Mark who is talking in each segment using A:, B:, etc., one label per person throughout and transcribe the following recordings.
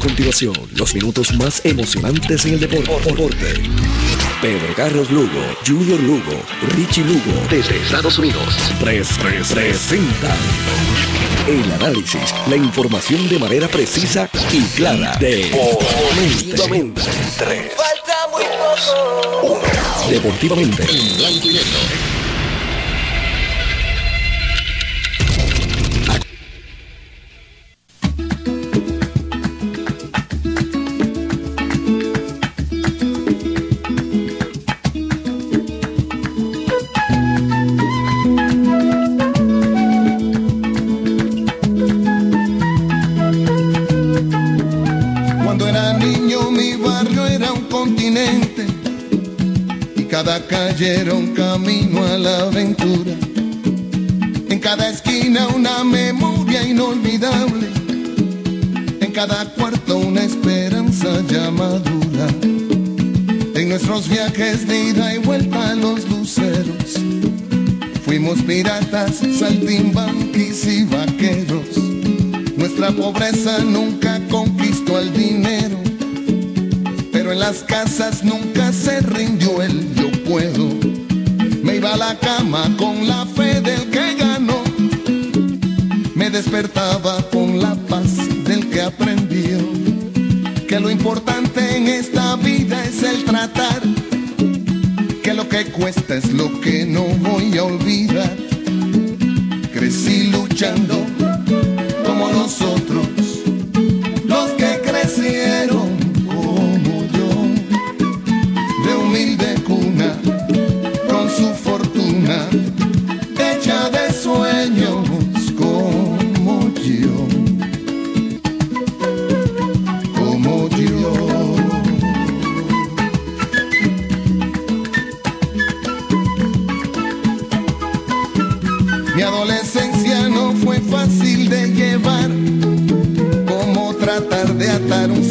A: continuación los minutos más emocionantes en el deporte. Pedro Carlos Lugo, Junior Lugo, Richie Lugo, desde Estados Unidos. 3-3-3-60. El análisis, la información de manera precisa y clara. Deportivamente. 3. Falta muy poco. Deportivamente. En blanco y negro.
B: saltimbanquis y vaqueros. Nuestra pobreza nunca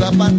B: tapan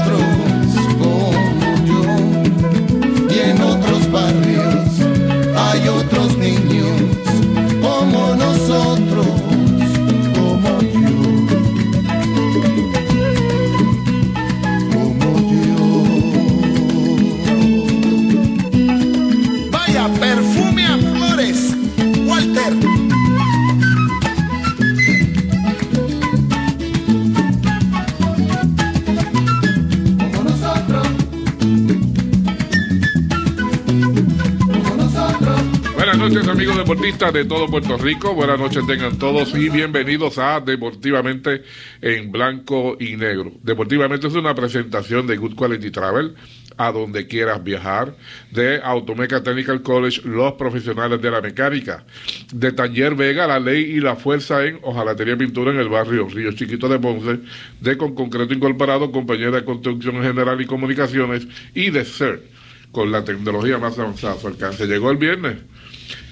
C: Deportistas de todo Puerto Rico, buenas noches tengan todos y bienvenidos a Deportivamente en Blanco y Negro. Deportivamente es una presentación de Good Quality Travel a donde quieras viajar, de Automeca Technical College, los profesionales de la mecánica, de Taller Vega, la ley y la fuerza en Ojalatería Pintura en el barrio Río Chiquito de Ponce, de Con Concreto Incorporado, compañía de construcción general y comunicaciones, y de CERT, con la tecnología más avanzada a su alcance. Llegó el viernes.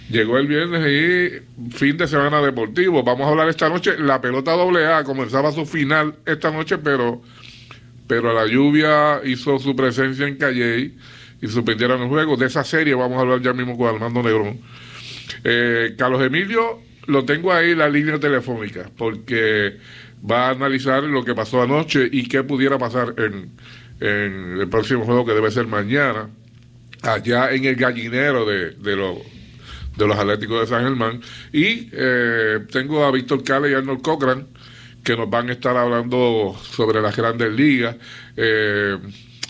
C: Llegó el viernes y fin de semana deportivo. Vamos a hablar esta noche. La pelota AA comenzaba su final esta noche, pero pero la lluvia hizo su presencia en Calley y suspendieron el juego. De esa serie vamos a hablar ya mismo con Armando Negrón. Eh, Carlos Emilio lo tengo ahí la línea telefónica porque va a analizar lo que pasó anoche y qué pudiera pasar en, el próximo juego que debe ser mañana, allá en el gallinero de, de, de los Atléticos de San Germán. Y eh, tengo a Víctor Cale y Arnold Cochran que nos van a estar hablando sobre las grandes ligas. Eh,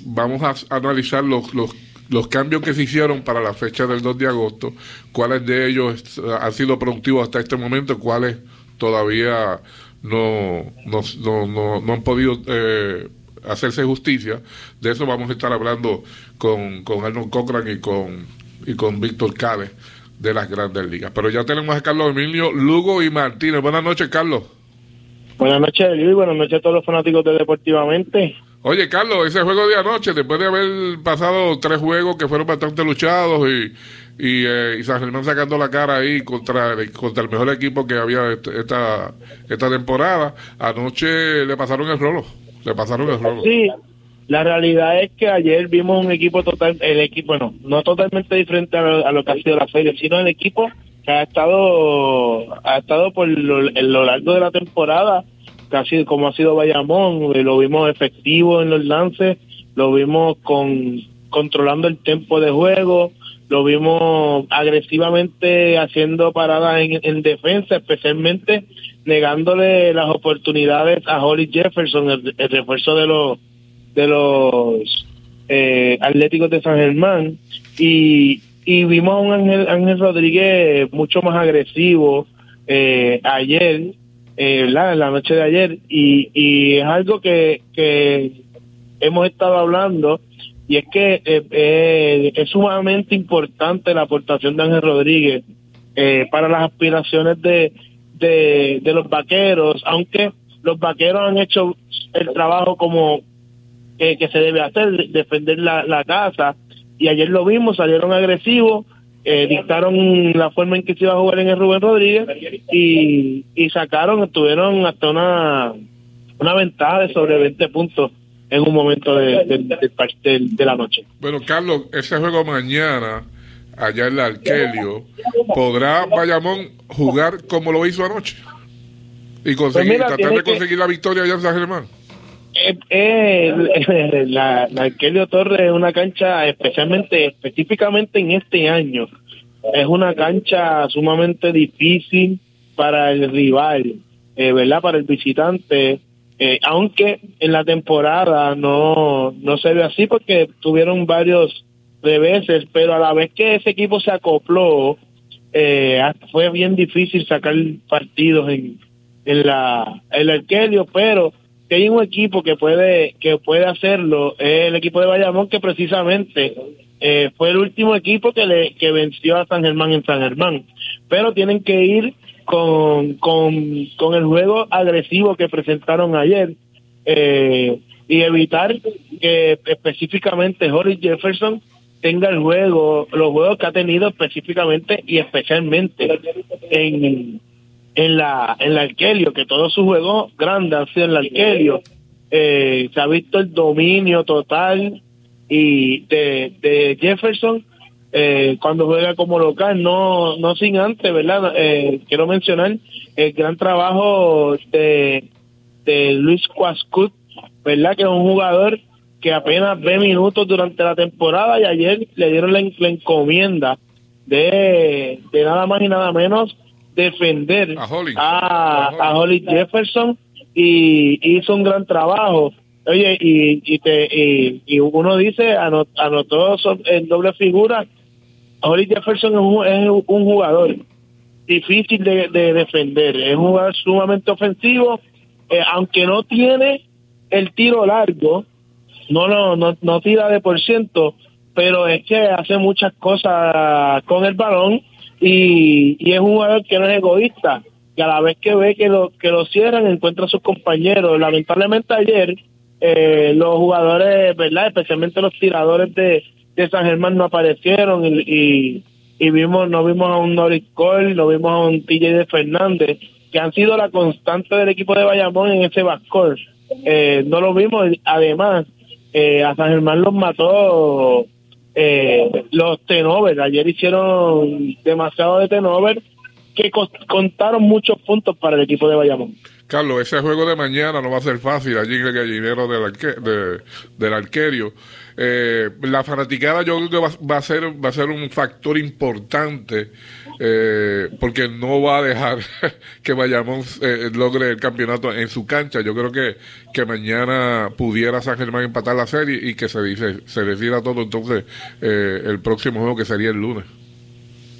C: vamos a analizar los, los, los, cambios que se hicieron para la fecha del 2 de agosto, cuáles de ellos han sido productivos hasta este momento, cuáles todavía no, no, no, no han podido eh, hacerse justicia. De eso vamos a estar hablando con, con Arnold Cochran y con, y con Víctor Cade de las grandes ligas. Pero ya tenemos a Carlos Emilio Lugo y Martínez. Buenas noches, Carlos.
D: Buenas noches, Luis. Buenas noches a todos los fanáticos de Deportivamente.
C: Oye, Carlos, ese juego de anoche, después de haber pasado tres juegos que fueron bastante luchados y, y, eh, San Germán sacando la cara ahí contra, contra el mejor equipo que había esta, esta temporada, anoche le pasaron el rolo. Le pasaron el rolo.
D: Sí, la realidad es que ayer vimos un equipo total, el equipo, bueno, no totalmente diferente a lo, a lo que ha sido la serie, sino el equipo ha estado ha estado por lo, en lo largo de la temporada casi como ha sido Bayamón lo vimos efectivo en los lances lo vimos con controlando el tiempo de juego lo vimos agresivamente haciendo paradas en, defensa especialmente negándole las oportunidades a Holly Jefferson el, refuerzo de los de los eh, Atléticos de San Germán y, y vimos a un Ángel, Ángel Rodríguez mucho más agresivo eh, ayer, eh, la noche de ayer, y, y es algo que, que hemos estado hablando, y es que eh, eh es sumamente importante la aportación de Ángel Rodríguez eh, para las aspiraciones de, de los vaqueros, aunque los vaqueros han hecho el trabajo como que se debe hacer, defender la, la casa, y ayer lo vimos, salieron agresivos, eh, dictaron la forma en que se iba a jugar en el Rubén Rodríguez y, y sacaron, tuvieron hasta una, una ventaja de sobre 20 puntos en un momento de, de, de, la noche.
C: Bueno, Carlos, ese juego mañana allá en la Arquelio, ¿podrá Bayamón jugar como lo hizo anoche? Y conseguir, pues tratar de conseguir la victoria allá en San Germán
D: eh, la, la Arquelio Torres es una cancha especialmente, específicamente en este año, es una cancha sumamente difícil para el rival, eh, ¿verdad? Para el visitante, eh, aunque en la temporada no, no se ve así porque tuvieron varios reveses, pero a la vez que ese equipo se acopló, eh, fue bien difícil sacar partidos en, en la el Arquelio, pero que hay un equipo que puede que puede hacerlo es el equipo de Bayamón que precisamente eh, fue el último equipo que le que venció a San Germán en San Germán. Pero tienen que ir con con, con el juego agresivo que presentaron ayer eh, y evitar que específicamente Holly Jefferson tenga el juego los juegos que ha tenido específicamente y especialmente en en la en la Arquelio, que todos sus juegos grandes han sido en la Arquelio. Eh, se ha visto el dominio total y de, de Jefferson eh, cuando juega como local, no no sin antes, ¿verdad? Eh, quiero mencionar el gran trabajo de, de Luis Cuascut, ¿verdad? Que es un jugador que apenas ve minutos durante la temporada y ayer le dieron la, la encomienda de, de nada más y nada menos defender a Holly, Jefferson y hizo un gran trabajo. Oye, y, y, te, y, uno dice, anotó en doble figura, Holly Jefferson es un, jugador difícil de, defender. Es un jugador sumamente ofensivo, eh, aunque no tiene el tiro largo, no, no, no, no tira de por ciento, pero es que hace muchas cosas con el balón y, y es un jugador que no es egoísta, que a la vez que ve que lo, que lo cierran encuentra a sus compañeros. Lamentablemente ayer eh, los jugadores, ¿verdad? Especialmente los tiradores de, de San Germán no aparecieron y, y, vimos, no vimos a un Norris Cole, no vimos a un TJ de Fernández, que han sido la constante del equipo de Bayamón en ese backcourt. Eh, no lo vimos, además, eh, a San Germán los mató eh, los tenover. Ayer hicieron demasiado de tenover que contaron muchos puntos para el equipo de Bayamón.
C: Carlos, ese juego de mañana no va a ser fácil allí en el gallinero del, del arquerio. Eh, la fanaticada yo creo que va, a ser va a ser un factor importante eh, porque no va a dejar que Bayamón eh, logre el campeonato en su cancha. Yo creo que, que mañana pudiera San Germán empatar la serie y que se dice se decida todo entonces el próximo juego que sería el lunes.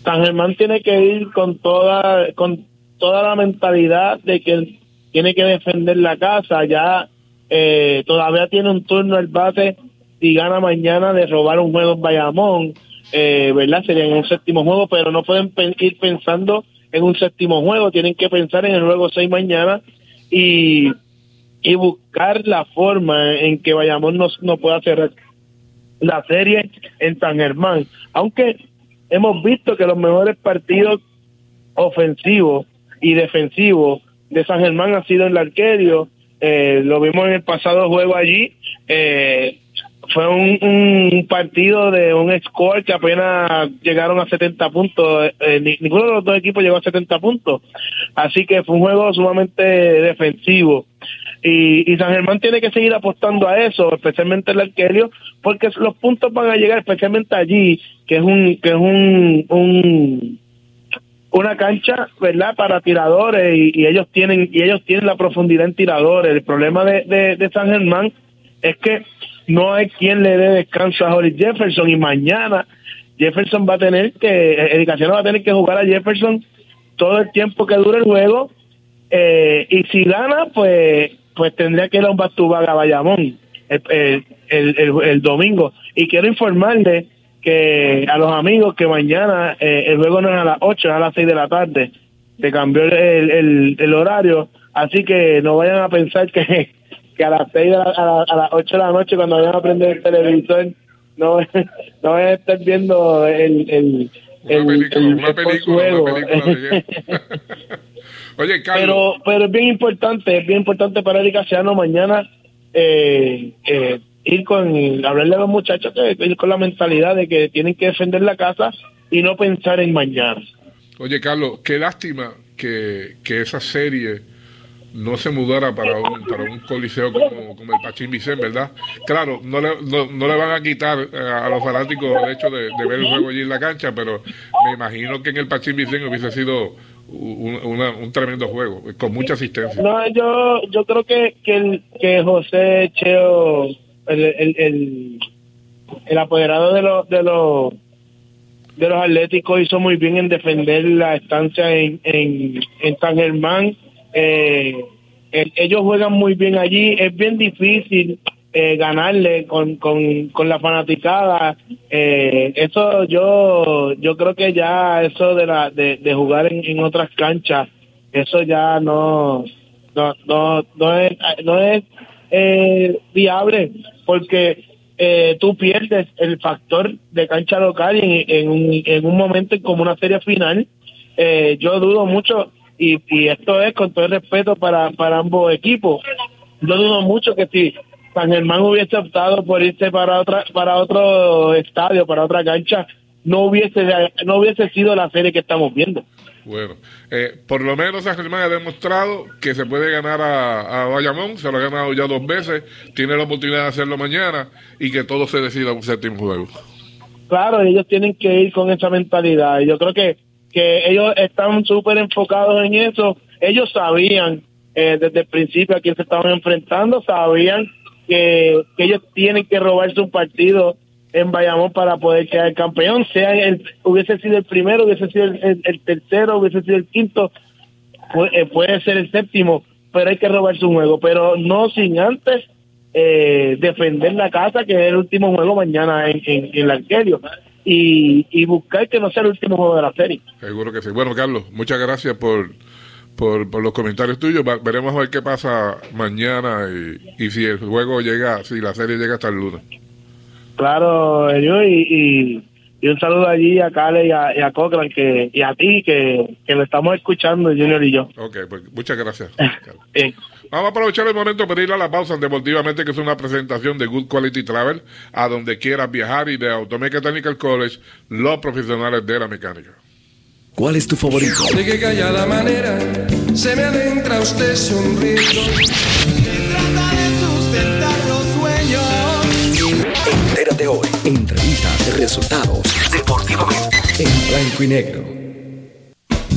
D: San Germán tiene que ir con toda con toda la mentalidad de que tiene que defender la casa. Ya todavía tiene un turno el bate y gana mañana de robar un juego en Bayamón, eh, ¿verdad? Sería en un séptimo juego, pero no pueden ir pensando en un séptimo juego, tienen que pensar en el juego 6 mañana y, y buscar la forma en que Bayamón no, no pueda cerrar la serie en San Germán. Aunque hemos visto que los mejores partidos ofensivos y defensivos de San Germán han sido en el arquerio, eh, lo vimos en el pasado juego allí, eh, fue un, partido de un score que apenas llegaron a 70 puntos. Eh, ninguno de los dos equipos llegó a 70 puntos. Así que fue un juego sumamente defensivo. Y, San Germán tiene que seguir apostando a eso, especialmente el arquerio, porque los puntos van a llegar especialmente allí, que es un que es un, un una cancha, ¿verdad? Para tiradores y, ellos tienen y ellos tienen la profundidad en tiradores. El problema de, de San Germán es que no hay quien le dé descanso a Holly Jefferson y mañana Jefferson va a tener que, Edicación va a tener que jugar a Jefferson todo el tiempo que dure el juego eh, y si gana pues pues tendría que ir a un Bastubaga Bayamón el, el, domingo. Y quiero informarle que a los amigos que mañana eh, el juego no es a las 8, es a las 6 de la tarde. Se cambió el, el horario así que no vayan a pensar que que a las seis a, las 8 de la noche cuando vayan a prender el televisor no, no vayan a estar viendo el, el, el, una película, una película Oye, Carlos. Pero, pero es bien importante, es bien importante para Erika Casiano mañana eh, eh, ir con, hablarle a los muchachos, que ir con la mentalidad de que tienen que defender la casa y no pensar en mañana.
C: Oye, Carlos, qué lástima que, que esa serie no se mudara para un, para un coliseo como, como el Pachín Vicente, ¿verdad? Claro, no le, no, le van a quitar eh, a los fanáticos el hecho de, ver el juego allí en la cancha, pero me imagino que en el Pachín Vicente hubiese sido un, tremendo juego, con mucha asistencia.
D: No, yo, yo creo que, que, el, que José Cheo, el, el, el, apoderado de los, de los de los Atléticos hizo muy bien en defender la estancia en, en, en San Germán eh, ellos juegan muy bien allí, es bien difícil eh, ganarle con, con, con la fanaticada. Eh, eso yo yo creo que ya eso de la de, de jugar en, otras canchas, eso ya no no no, no es no es eh, viable porque eh, tú pierdes el factor de cancha local en, en, un, en un momento como una serie final. Eh, yo dudo mucho y, y esto es con todo el respeto para, para ambos equipos. Yo dudo mucho que si San Germán hubiese optado por irse para otra para otro estadio, para otra cancha, no hubiese no hubiese sido la serie que estamos viendo.
C: Bueno, eh, por lo menos San Germán ha demostrado que se puede ganar a, a, Bayamón, se lo ha ganado ya dos veces, tiene la oportunidad de hacerlo mañana y que todo se decida un séptimo juego.
D: Claro, ellos tienen que ir con esa mentalidad. y Yo creo que que ellos están súper enfocados en eso. Ellos sabían eh, desde el principio a quién se estaban enfrentando, sabían que, ellos tienen que robarse un partido en Bayamón para poder quedar campeón, sea el, hubiese sido el primero, hubiese sido el, tercero, hubiese sido el quinto, puede, puede, ser el séptimo, pero hay que robarse un juego, pero no sin antes eh, defender la casa, que es el último juego mañana en, en, el Arquerio. Y, y buscar que no sea el último juego de la serie.
C: Seguro que sí. Bueno, Carlos, muchas gracias por, por, por los comentarios tuyos. veremos a ver qué pasa mañana y, y si el juego llega, si la serie llega hasta el lunes.
D: Claro, yo y, y, un saludo allí a Cale y a, y a Cochran que, y a ti que, que lo estamos escuchando, Junior y yo.
C: Ok, pues muchas gracias. Vamos a aprovechar el momento para ir a la pausa Deportivamente, que es una presentación de Good Quality Travel, a donde quieras viajar y de Automechanical College, los profesionales de la mecánica.
A: ¿Cuál es tu favorito?
E: De qué callada manera se me adentra usted sonriendo.
A: Entérate hoy. Entrevistas, resultados, deportivamente. En blanco y negro.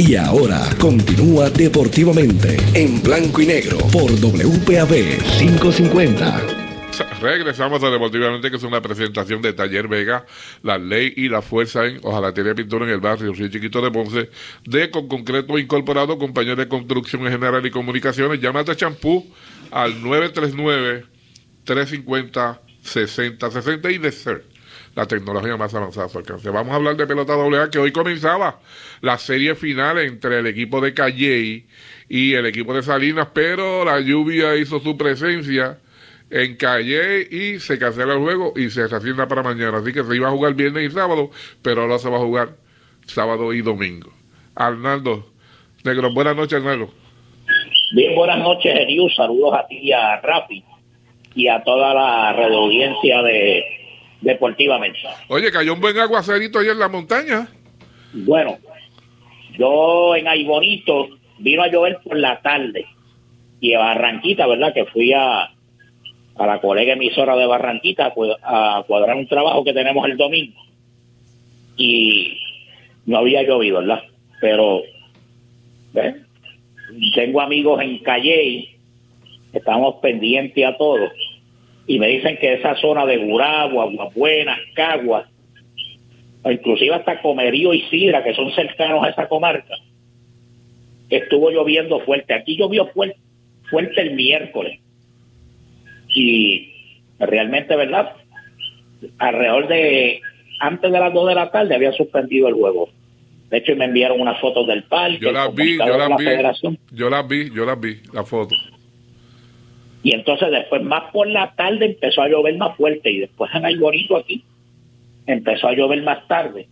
A: Y ahora continúa deportivamente en blanco y negro por WPAB 550.
C: Regresamos a Deportivamente, que es una presentación de Taller Vega, la ley y la fuerza en Ojalatería Pintura en el barrio Río Chiquito de Ponce, de con concreto incorporado, compañía de construcción en general y comunicaciones. Llámate a champú al 939 350 6060 y de ser la tecnología más avanzada a su alcance. Vamos a hablar de pelota AA que hoy comenzaba la serie final entre el equipo de Calley y el equipo de Salinas, pero la lluvia hizo su presencia en Calle y se cancela el juego y se reasigna para mañana. Así que se iba a jugar viernes y sábado, pero ahora se va a jugar sábado y domingo. Arnaldo, Negro, buenas noches, Arnaldo.
F: Bien, buenas noches, Erius. Saludos a ti y a Rafi y a toda la red audiencia de deportivamente.
C: Oye, cayó un buen aguacerito allá en la montaña.
F: Bueno, yo en Aibonito vino a llover por la tarde y a Barranquita, ¿verdad? Que fui a, a la colega emisora de Barranquita a cuadrar un trabajo que tenemos el domingo y no había llovido, ¿verdad? Pero tengo amigos en Calle, estamos pendientes a todo y me dicen que esa zona de Gurabo, Aguabuenas, Caguas, inclusive hasta Comerío y Sidra, que son cercanos a esa comarca, estuvo lloviendo fuerte. Aquí llovió fuerte, fuerte el miércoles. Y realmente, ¿verdad? Alrededor de, antes de las 2 de la tarde había suspendido el juego. De hecho, me enviaron unas fotos del parque.
C: Yo las vi, yo las vi. Yo las vi, yo las vi, la foto.
F: Y entonces después más por la tarde empezó a llover más fuerte y después en el bonito aquí empezó a llover más tarde.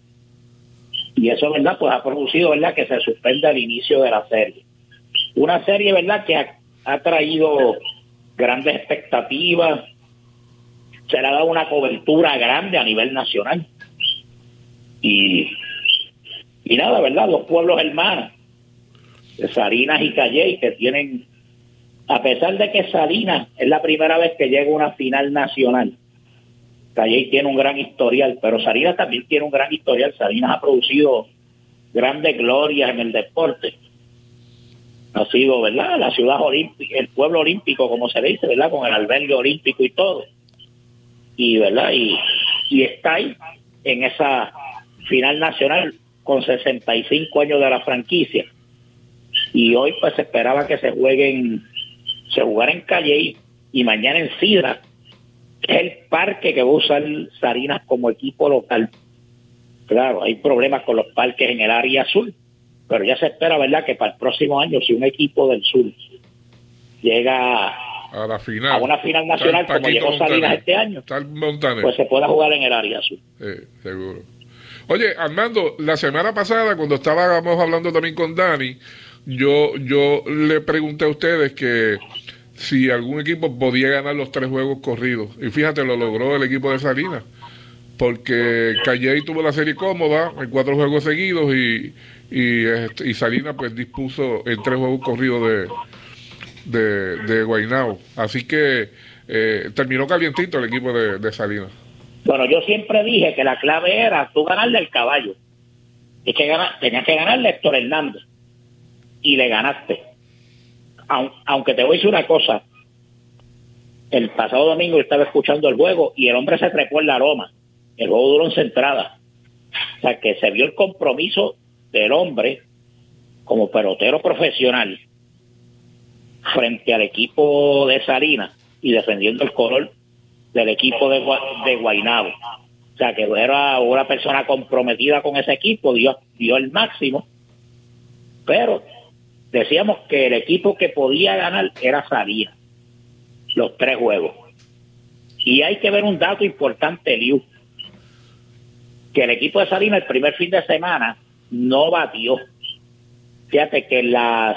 F: Y eso, ¿verdad? Pues ha producido, ¿verdad? Que se suspenda el inicio de la serie. Una serie, ¿verdad? Que ha, traído grandes expectativas. Se le ha dado una cobertura grande a nivel nacional. Y, y nada, ¿verdad? Los pueblos hermanos, Sarinas y Calle, que tienen a pesar de que Salinas es la primera vez que llega a una final nacional, Calle tiene un gran historial, pero Salinas también tiene un gran historial. Salinas ha producido grandes glorias en el deporte. Ha sido, ¿verdad? La ciudad olímpica, el pueblo olímpico, como se dice, ¿verdad? Con el albergue olímpico y todo. y verdad y, y está ahí en esa final nacional con 65 años de la franquicia y hoy pues se esperaba que se jueguen se jugara en Calle y mañana en Sidra que es el parque que va a usar Sarinas como equipo local claro hay problemas con los parques en el área azul pero ya se espera verdad que para el próximo año si un equipo del sur llega
C: a la final.
F: a una final nacional como llegó Salinas
C: Montaner.
F: este año,
C: Montaner.
F: pues se pueda jugar en el área azul.
C: Eh, seguro. Oye, Armando, la semana pasada, cuando estábamos hablando también con Dani, yo, yo le pregunté a ustedes que si algún equipo podía ganar los tres juegos corridos. Y fíjate, lo logró el equipo de Salinas. Porque Calley tuvo la serie cómoda en cuatro juegos seguidos y, y, este, y Salinas pues dispuso en tres juegos corridos de, de, Guaynabo. Así que eh, terminó calientito el equipo de, de Salinas.
F: Bueno, yo siempre dije que la clave era tú ganarle al caballo. Es que tenías que ganarle Héctor Hernández. Y le ganaste. Aun- aunque te voy a decir una cosa. El pasado domingo estaba escuchando el juego y el hombre se trepó en la aroma. El juego duró en centrada. O sea, que se vio el compromiso del hombre como pelotero profesional frente al equipo de Salinas y defendiendo el color del equipo de, de Guaynabo. O sea, que era una persona comprometida con ese equipo, dio, dio el máximo, pero decíamos que el equipo que podía ganar era Salinas, los tres juegos. Y hay que ver un dato importante, Liu, que el equipo de Salinas el primer fin de semana no batió. Fíjate que las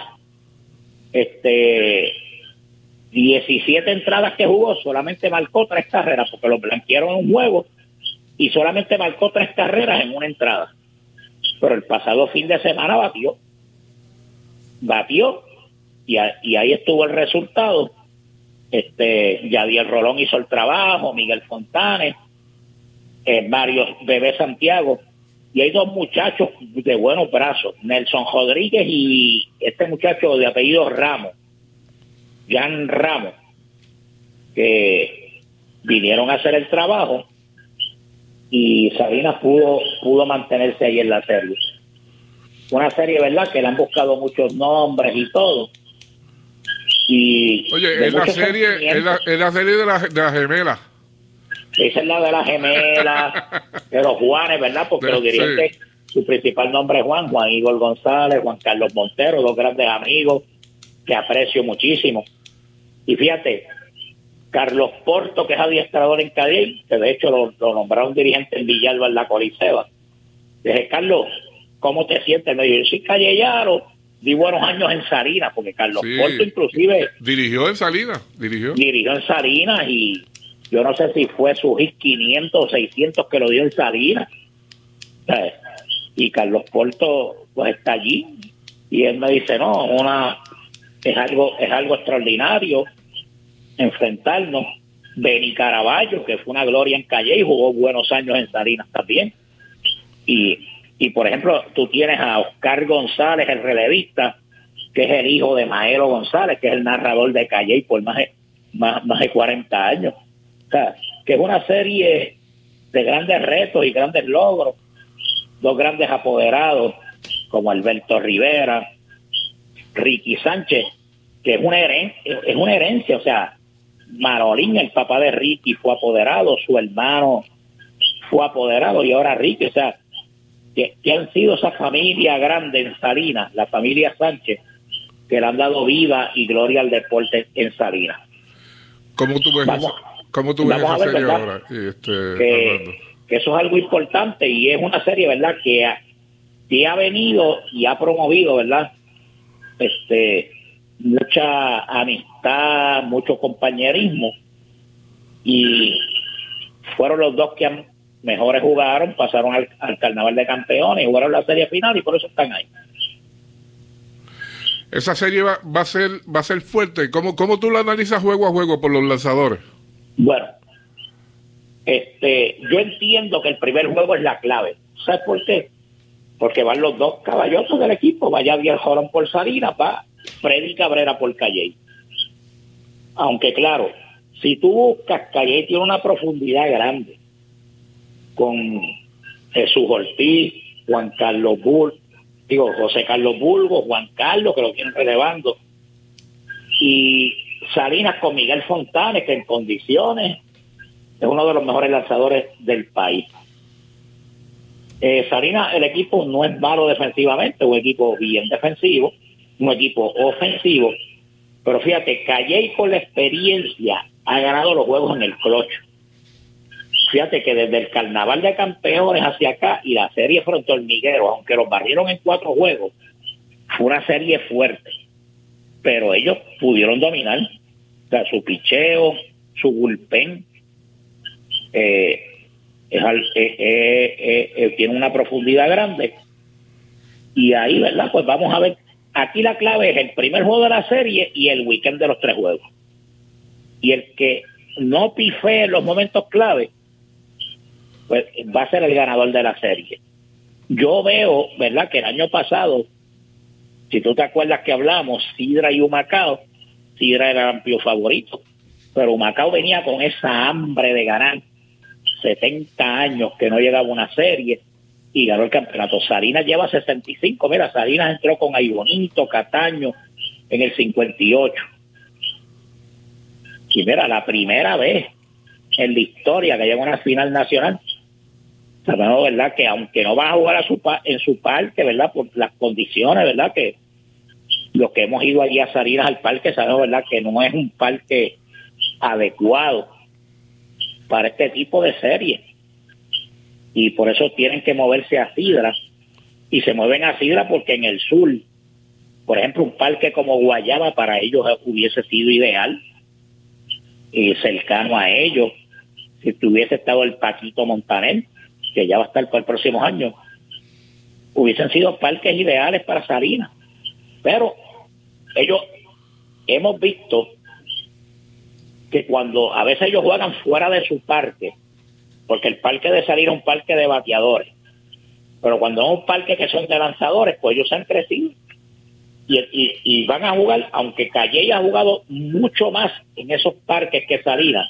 F: este 17 entradas que jugó, solamente marcó tres carreras, porque lo blanquearon en un juego y solamente marcó tres carreras en una entrada. Pero el pasado fin de semana batió. Batió y, a- y ahí estuvo el resultado. Este, Yadiel Rolón hizo el trabajo, Miguel Fontanes, eh, Mario Bebé Santiago, y hay dos muchachos de buenos brazos, Nelson Rodríguez y este muchacho de apellido Ramos, Jan Ramos, que vinieron a hacer el trabajo y Salinas pudo, pudo mantenerse ahí en la serie. Una serie, ¿verdad? Que le han buscado muchos nombres y todo. Y
C: Oye, es la serie, es la,
F: sentimientos.
C: es la serie de la, de la gemela.
F: Esa es la de la gemela, de los Juanes, ¿verdad? Porque los dirigentes, su principal nombre es Juan, Juan Igor González, Juan Carlos Montero, dos grandes amigos que aprecio muchísimo. Y fíjate, Carlos Porto, que es adiestrador en Cadell, que de hecho lo, lo nombraron dirigente en Villalba en la Coliseba. Dije, Carlos, ¿cómo te sientes? Me dijo, yo soy callellaro, di buenos años en Salinas, porque Carlos
C: Sí.
F: Porto inclusive
C: Dirigió en Salinas, dirigió.
F: dirigió en Salinas y yo no sé si fue su hit 500 o 600 que lo dio en Salinas. Y Carlos Porto pues está allí y él me dice, no, una es algo es algo extraordinario enfrentarnos. Beni Caraballo, que fue una gloria en Calle y jugó buenos años en Salinas también. Y, y por ejemplo, tú tienes a Oscar González, el relevista, que es el hijo de Maelo González, que es el narrador de Calle por más de, más, más de 40 años. O sea, que es una serie de grandes retos y grandes logros. Dos grandes apoderados, como Alberto Rivera, Ricky Sánchez, que es una, heren- es una herencia, o sea, Marolín, el papá de Ricky, fue apoderado, su hermano fue apoderado y ahora Ricky, o sea, que, que han sido esa familia grande en Salinas, la familia Sánchez, que le han dado vida y gloria al deporte en Salinas.
C: ¿Cómo tú ves,
F: Vamos-
C: cómo tú ves
F: vamos
C: esa
F: a ver,
C: serie ahora? Este,
F: que eso es algo importante y es una serie, ¿verdad? Que ha, que ha venido y ha promovido, ¿verdad? Este, mucha amistad, mucho compañerismo y fueron los dos que han- mejores jugaron, pasaron al, al carnaval de campeones, jugaron la serie final y por eso están ahí.
C: Esa serie va, va a ser va a ser fuerte. ¿Cómo, ¿Cómo tú la analizas juego a juego por los lanzadores?
F: Bueno, este, yo entiendo que el primer juego es la clave. ¿Sabes por qué? Porque van los dos caballosos del equipo. Vaya Javier Jorón por Salinas, va Freddy Cabrera por Calle. Aunque claro, Si tú buscas, Calle tiene una profundidad grande con Jesús Ortiz, Juan Carlos Bull, digo, José Carlos Bulgo, Juan Carlos, que lo tienen relevando, y Salinas con Miguel Fontanes, que en condiciones es uno de los mejores lanzadores del país. Eh, Salinas, el equipo no es malo defensivamente, un equipo bien defensivo, un equipo ofensivo, pero fíjate, Calle con la experiencia ha ganado los juegos en el clocho. Fíjate que desde el carnaval de campeones hacia acá y la serie frente al Miguero, aunque los barrieron en cuatro juegos, fue una serie fuerte. Pero ellos pudieron dominar. O sea, su picheo, su bullpen, eh, tiene una profundidad grande. Y ahí, ¿verdad? Pues vamos a ver. Aquí la clave es el primer juego de la serie y el weekend de los tres juegos. Y el que no pifee en los momentos clave, pues va a ser el ganador de la serie. Yo veo, ¿verdad? Que el año pasado, si tú te acuerdas que hablamos, Sidra y Humacao, Sidra era el amplio favorito, pero Humacao venía con esa hambre de ganar 70 años que no llegaba una serie y ganó el campeonato. Salinas lleva 65. Mira, Salinas entró con Aibonito, Cataño en el 58. Y mira, la primera vez en la historia que llega una final nacional, sabemos, ¿verdad? Que aunque no va a jugar a su en su parque, ¿verdad? Por las condiciones, ¿verdad? Que los que hemos ido allí a Salinas al parque, sabemos, ¿verdad? Que no es un parque adecuado para este tipo de serie. Y por eso tienen que moverse a Sidra. Y se mueven a Sidra porque en el sur, por ejemplo, un parque como Guayaba para ellos hubiese sido ideal y cercano a ellos. Si tuviese estado el Paquito Montaner, que ya va a estar para el próximo año, hubiesen sido parques ideales para Salinas. Pero ellos hemos visto que cuando a veces ellos juegan fuera de su parque, porque el parque de Salinas es un parque de bateadores, pero cuando es un parque que son de lanzadores, pues ellos han crecido y, van a jugar, aunque Calle ha jugado mucho más en esos parques que Salinas,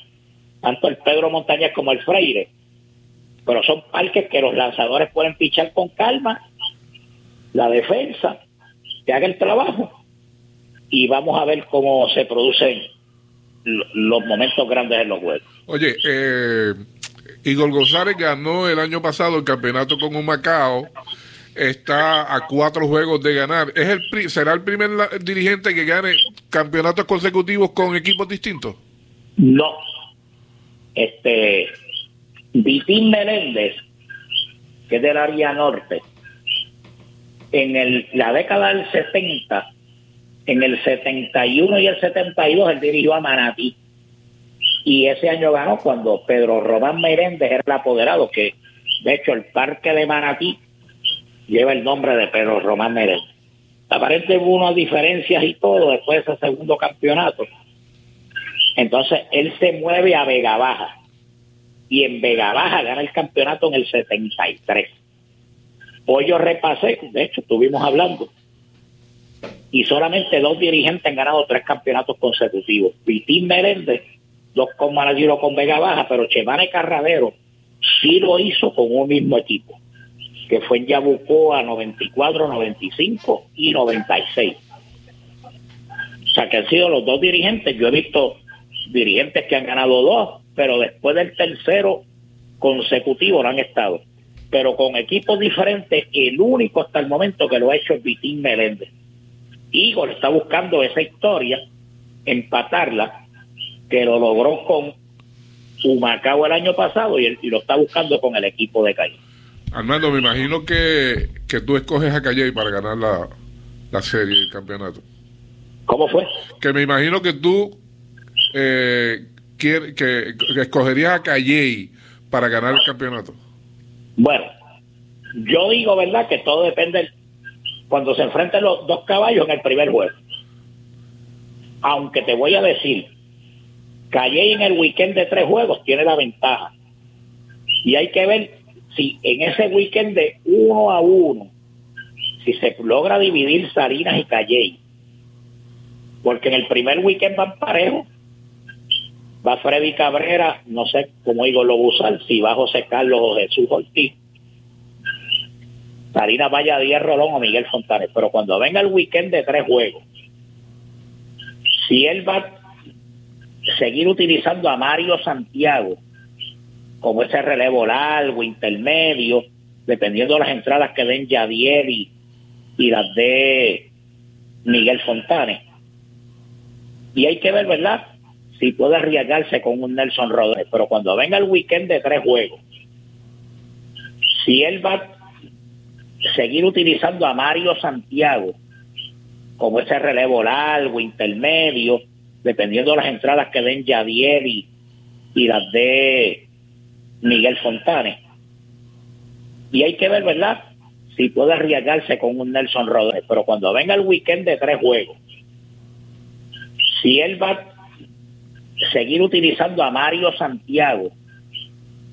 F: tanto el Pedro Montañez como el Freire, pero son parques que los lanzadores pueden pichar con calma, la defensa, que haga el trabajo, y vamos a ver cómo se producen los momentos grandes en los juegos.
C: Oye, eh, Igor González ganó el año pasado el campeonato con un Macao está a cuatro juegos de ganar. ¿Es el ¿Será el primer dirigente que gane campeonatos consecutivos con equipos distintos?
F: No. Este, Vitín Meléndez, que es del área norte, en el, la década del 70, en el 71 y el 72, él dirigió a Manatí. Y ese año ganó cuando Pedro Román Meléndez era el apoderado, que de hecho el parque de Manatí lleva el nombre de Pedro Román Meléndez. Aparente hubo unas diferencias y todo después de ese segundo campeonato. Entonces él se mueve a Vega Baja y en Vega Baja gana el campeonato en el 73. Hoy yo repasé, de hecho estuvimos hablando, y solamente dos dirigentes han ganado tres campeonatos consecutivos. Vitín Meléndez, dos con Managiro con Vega Baja, pero Chemane Carradero sí lo hizo con un mismo equipo que fue en Yabucoa 94, 95 y 96. O sea, que han sido los dos dirigentes. Yo he visto dirigentes que han ganado dos, pero después del tercero consecutivo no han estado. Pero con equipos diferentes, el único hasta el momento que lo ha hecho es Vitín Meléndez. Igor está buscando esa historia, empatarla, que lo logró con Humacao el año pasado y, y lo está buscando con el equipo de Calle.
C: Armando, me imagino que, que tú escoges a Calle para ganar la, la serie el campeonato.
F: ¿Cómo fue?
C: Que me imagino que tú eh, que, que, escogerías a Calle para ganar el campeonato.
F: Bueno, yo digo, ¿verdad? Que todo depende cuando se enfrenten los dos caballos en el primer juego. Aunque te voy a decir, Calle en el weekend de tres juegos tiene la ventaja. Y hay que ver si en ese weekend de uno a uno, si se logra dividir Salinas y Calle, porque en el primer weekend van parejos, va Freddy Cabrera, no sé cómo digo lo usar, si va José Carlos o Jesús Ortiz, Sarina Vaya Díaz Rolón o Miguel Fontanes. Pero cuando venga el weekend de tres juegos, si él va a seguir utilizando a Mario Santiago como ese relevo largo, intermedio, dependiendo de las entradas que den Yadier y, y las de Miguel Fontanes. Y hay que ver, ¿verdad? Si puede arriesgarse con un Nelson Rodríguez. Pero cuando venga el weekend de tres juegos, si él va a seguir utilizando a Mario Santiago como ese relevo largo, intermedio, dependiendo de las entradas que den Yadier y, y las de Miguel Fontanes. Y hay que ver, ¿verdad? Si puede arriesgarse con un Nelson Rodríguez. Pero cuando venga el weekend de tres juegos, si él va a seguir utilizando a Mario Santiago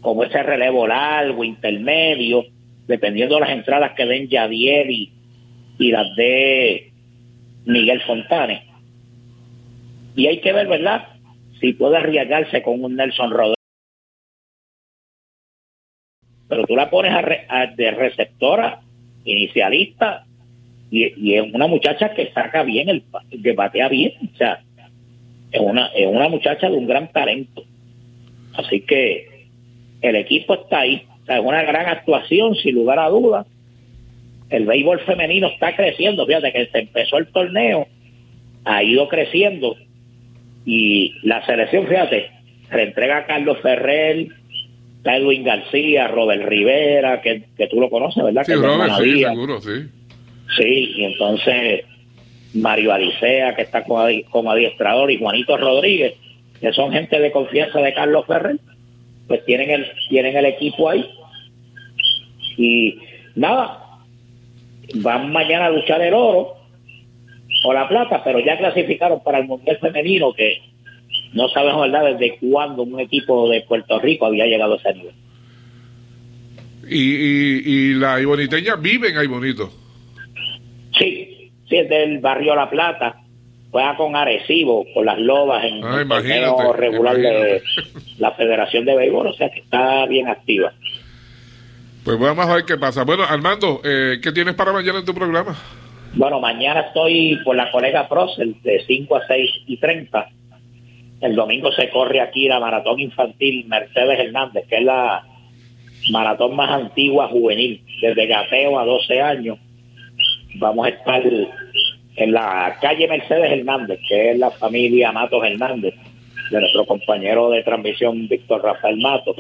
F: como ese relevo largo, intermedio, dependiendo de las entradas que den Yadier y, y las de Miguel Fontanes. Y hay que ver, ¿verdad? Si puede arriesgarse con un Nelson Rodríguez. Pero tú la pones a de receptora, inicialista, y, y es una muchacha que saca bien, el que batea bien. O sea, es una, es una muchacha de un gran talento. Así que el equipo está ahí. O sea, es una gran actuación, sin lugar a dudas. El béisbol femenino está creciendo. Fíjate que se empezó el torneo, ha ido creciendo. Y la selección, fíjate, se entrega a Carlos Ferrer, está Edwin García, Robert Rivera, que, que tú lo conoces, ¿verdad?
C: Sí,
F: Que
C: Robert, sí, seguro, sí.
F: Sí, y entonces Mario Alicea, que está como, adi- como adiestrador, y Juanito Rodríguez, que son gente de confianza de Carlos Ferrer, pues tienen el, tienen el equipo ahí. Y nada, van mañana a luchar el oro o la plata, pero ya clasificaron para el Mundial Femenino, que no sabemos, ¿verdad?, desde cuándo un equipo de Puerto Rico había llegado a ese nivel.
C: Y, y, y la iboniteña vive en Aybonito.
F: Sí, es del barrio La Plata. Juega con Arecibo, con las Lobas en
C: Ah,
F: el torneo
C: imagínate,
F: regular de la Federación de Béisbol, o sea que está bien activa.
C: Pues vamos a ver qué pasa. Bueno, Armando, eh, ¿qué tienes para mañana en tu programa?
F: Bueno, mañana estoy por la colega Procel de 5 a 6 y 30. El domingo se corre aquí la maratón infantil Mercedes Hernández, que es la maratón más antigua juvenil, desde gateo a 12 años. Vamos a estar en la calle Mercedes Hernández, que es la familia Matos Hernández, de nuestro compañero de transmisión Víctor Rafael Matos.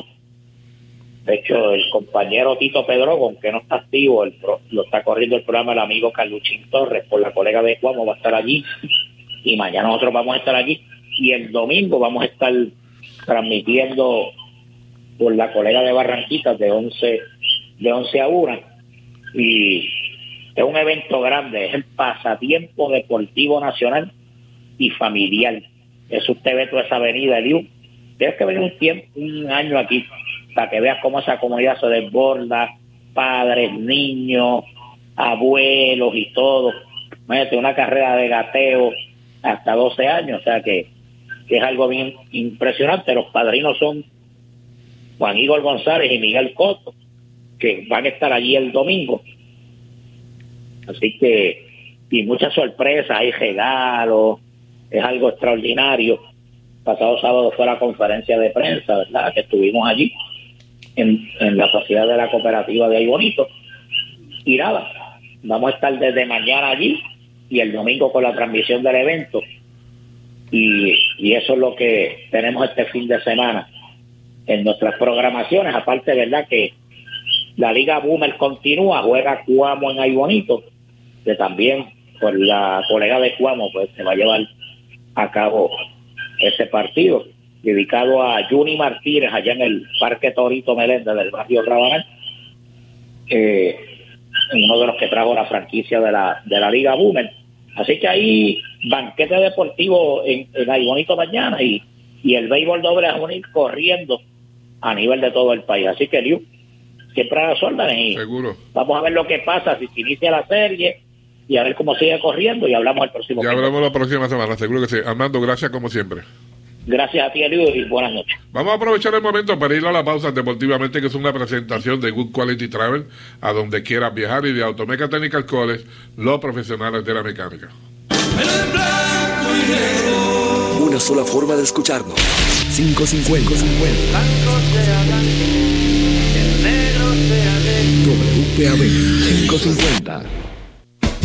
F: De hecho, el compañero Tito Pedro, aunque no está activo, el pro- lo está corriendo el programa el amigo Carluchín Torres, por la colega de Cuamo va a estar allí. Y mañana nosotros vamos a estar allí. Y el domingo vamos a estar transmitiendo por la colega de Barranquitas de 11, de 11 a 1. Y es un evento grande, es el pasatiempo deportivo nacional y familiar. Eso usted ve toda esa avenida, Eliu. Tienes que venir un tiempo, un año aquí, para que veas cómo esa comunidad se desborda, padres, niños, abuelos y todo. Imagínate, una carrera de gateo hasta 12 años, o sea que, que es algo bien impresionante. Los padrinos son Juan Igor González y Miguel Coto, que van a estar allí el domingo. Así que, y muchas sorpresas, hay regalos, es algo extraordinario. Pasado sábado fue la conferencia de prensa, ¿verdad? Que estuvimos allí, en, la sociedad de la cooperativa de Ahí Bonito. Y nada, vamos a estar desde mañana allí y el domingo con la transmisión del evento. Y, y eso es lo que tenemos este fin de semana en nuestras programaciones. Aparte, ¿verdad? Que la Liga Boomer continúa, juega Cuamo en Ahí Bonito, que también por la colega de Cuamo pues se va a llevar a cabo ese partido dedicado a Juni Martínez allá en el Parque Torito Meléndez del barrio Rabanal, eh, uno de los que trajo la franquicia de la, de la Liga Boomer. Así que hay banquete deportivo en, en Ahí Bonito mañana y, y el béisbol doble a unir corriendo a nivel de todo el país. Así que Liu, siempre a las órdenes y
C: Seguro.
F: vamos a ver lo que pasa si se inicia la serie y a ver cómo sigue corriendo y hablamos el próximo
C: Ya hablamos la próxima semana, seguro que sí. Armando, gracias como siempre.
G: Gracias a ti, Elio, y buenas noches.
C: Vamos a aprovechar el momento para ir a la pausa deportivamente, que es una presentación de Good Quality Travel, a donde quieras viajar, y de Automeca Technical College, los profesionales de la mecánica.
A: Una sola forma de escucharnos. 550. 50. WPAB 550.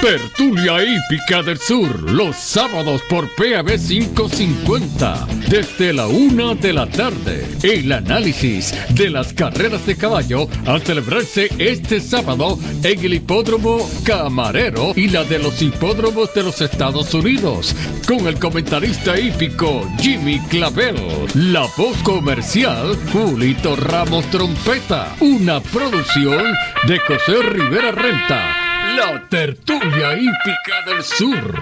H: Tertulia Hípica del Sur, los sábados por PAB 550, desde la una de la tarde. El análisis de las carreras de caballo a celebrarse este sábado en el hipódromo Camarero y la de los hipódromos de los Estados Unidos, con el comentarista hípico Jimmy Clavel, la voz comercial Julito Ramos Trompeta, una producción de José Rivera Renta. La tertulia hípica del sur.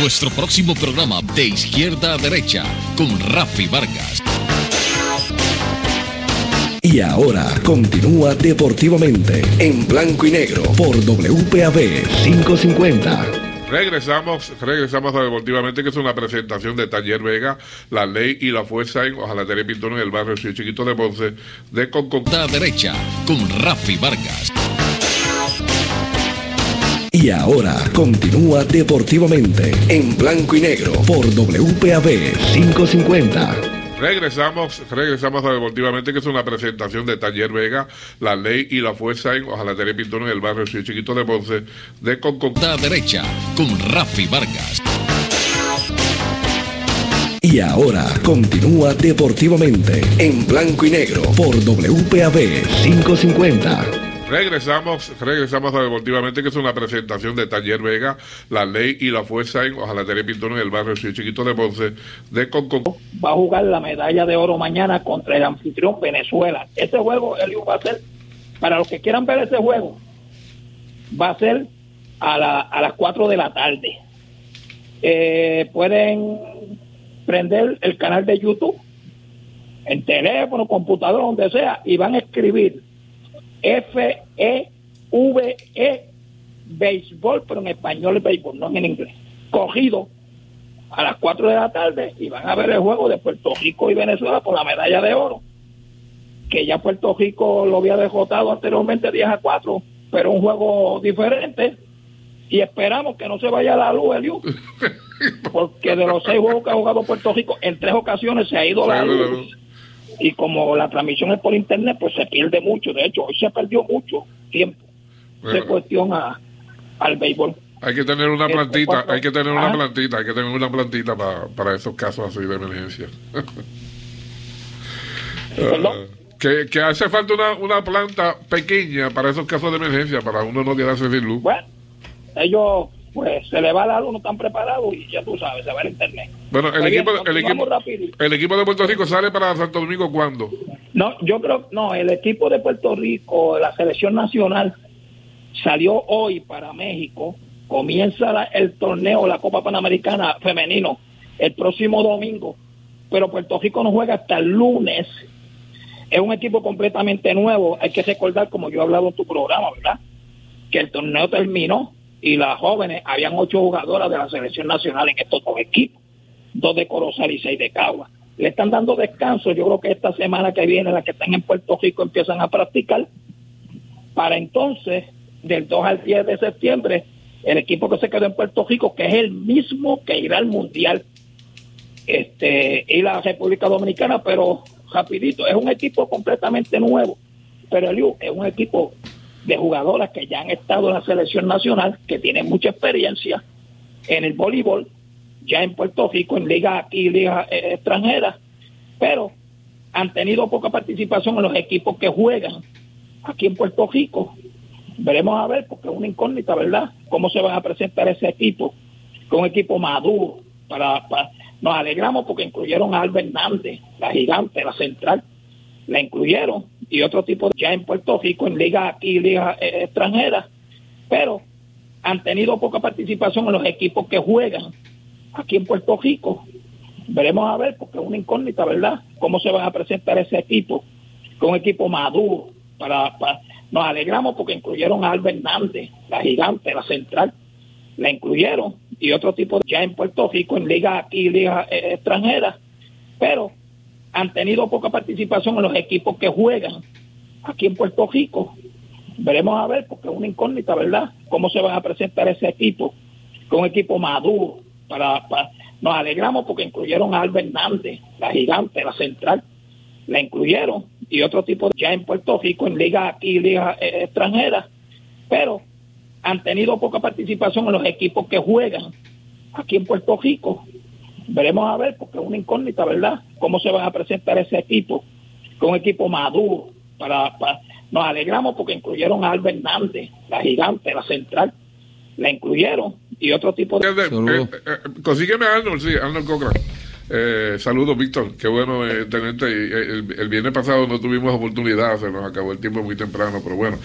A: Nuestro próximo programa de izquierda a derecha con Rafi Vargas. Y ahora continúa deportivamente en blanco y negro por WPAB 550.
C: Regresamos, regresamos a Deportivamente, que es una presentación de Taller Vega, La Ley y la Fuerza en Ojalatería Pintón en el barrio Río Chiquito de Ponce, de
A: Conconta Derecha, con Rafi Vargas. Y ahora continúa deportivamente en blanco y negro por WPAB 550.
C: Regresamos, regresamos a Deportivamente, que es una presentación de Taller Vega, La Ley y la Fuerza en Ojalatería Pintón en el barrio Río Chiquito de Ponce, de
A: Conconta Derecha, con Rafi Vargas. Y ahora continúa deportivamente en blanco y negro por WPAB 550.
C: Regresamos, regresamos a Deportivamente, que es una presentación de Taller Vega, La Ley y la Fuerza en Ojalatería Pintón en el barrio Río Chiquito de Ponce, de Concon.
G: Va a jugar la medalla de oro mañana contra el anfitrión Venezuela. Ese juego, Elio, va a ser, para los que quieran ver ese juego, va a ser a, la, a las 4 de la tarde. Eh, pueden prender el canal de YouTube, en teléfono, computador, donde sea, y van a escribir F-E-V-E, béisbol, pero en español es béisbol, no en inglés. Cogido a las 4 de la tarde y van a ver el juego de Puerto Rico y Venezuela por la medalla de oro. Que ya Puerto Rico lo había derrotado anteriormente 10 a 4, pero un juego diferente. Y esperamos que no se vaya la luz, Eliu, porque de los seis juegos que ha jugado Puerto Rico, en tres ocasiones se ha ido la luz y como la transmisión es por internet, pues se pierde mucho. De hecho, hoy se perdió mucho tiempo de cuestión a, al béisbol.
C: Hay que tener una plantita, hay que tener una plantita, hay que tener una plantita para, para esos casos así de emergencia. Uh, que, que, hace falta una, una planta pequeña para esos casos de emergencia, para uno no quedarse sin luz.
G: Bueno, ellos pues se le va a dar uno tan preparado y ya tú sabes, se va al internet.
C: Bueno, el, equipo, el, equipo, el equipo de Puerto Rico sale para Santo Domingo cuándo?
G: No, yo creo, no, el equipo de Puerto Rico, la selección nacional, salió hoy para México, comienza el torneo, la Copa Panamericana femenino, el próximo domingo, pero Puerto Rico no juega hasta el lunes. Es un equipo completamente nuevo, hay que recordar, como yo he hablado en tu programa, ¿verdad? Que el torneo terminó y las jóvenes, habían ocho jugadoras de la selección nacional en estos dos equipos, dos de Corozal y seis de Cagua. Le están dando descanso, yo creo que esta semana que viene las que están en Puerto Rico empiezan a practicar, para entonces, del 2 al 10 de septiembre, el equipo que se quedó en Puerto Rico, que es el mismo que irá al Mundial, este, a la República Dominicana, pero rapidito, es un equipo completamente nuevo, pero Eliu es un equipo de jugadoras que ya han estado en la selección nacional, que tienen mucha experiencia en el voleibol, ya en Puerto Rico, en ligas aquí, ligas eh, extranjeras, pero han tenido poca participación en los equipos que juegan aquí en Puerto Rico. Veremos a ver, porque es una incógnita, ¿verdad? Cómo se van a presentar ese equipo, con un equipo maduro. Para, para, Nos alegramos porque incluyeron a Albert Hernández, la gigante, la central, la incluyeron, y otro tipo ya en Puerto Rico, en ligas aquí, ligas eh, extranjeras, pero han tenido poca participación en los equipos que juegan aquí en Puerto Rico. Veremos a ver, porque es una incógnita, ¿verdad? Cómo se van a presentar ese equipo, con un equipo maduro. Para, Nos alegramos porque incluyeron a Albert Hernández, la gigante, la central, la incluyeron, y otro tipo ya en Puerto Rico, en ligas aquí, ligas eh, extranjeras, pero han tenido poca participación en los equipos que juegan aquí en Puerto Rico. Veremos a ver, porque es una incógnita, ¿verdad? Cómo se van a presentar ese equipo, con un equipo maduro. Para, Nos alegramos porque incluyeron a Albert Hernández, la gigante, la central, la incluyeron, y otro tipo ya en Puerto Rico, en ligas aquí, ligas eh, extranjeras, pero han tenido poca participación en los equipos que juegan aquí en Puerto Rico. Veremos a ver, porque es una incógnita, ¿verdad? Cómo se van a presentar ese equipo, con un equipo maduro. Para, para, Nos alegramos porque incluyeron a Albert Hernández, la gigante, la central, la incluyeron, y otro tipo de...
C: Eh, eh, eh, consígueme a Arnold, sí, Arnold Cochran. Eh, saludos, Víctor. Qué bueno eh, tenerte. El, el, viernes pasado no tuvimos oportunidad, se nos acabó el tiempo muy temprano, pero bueno.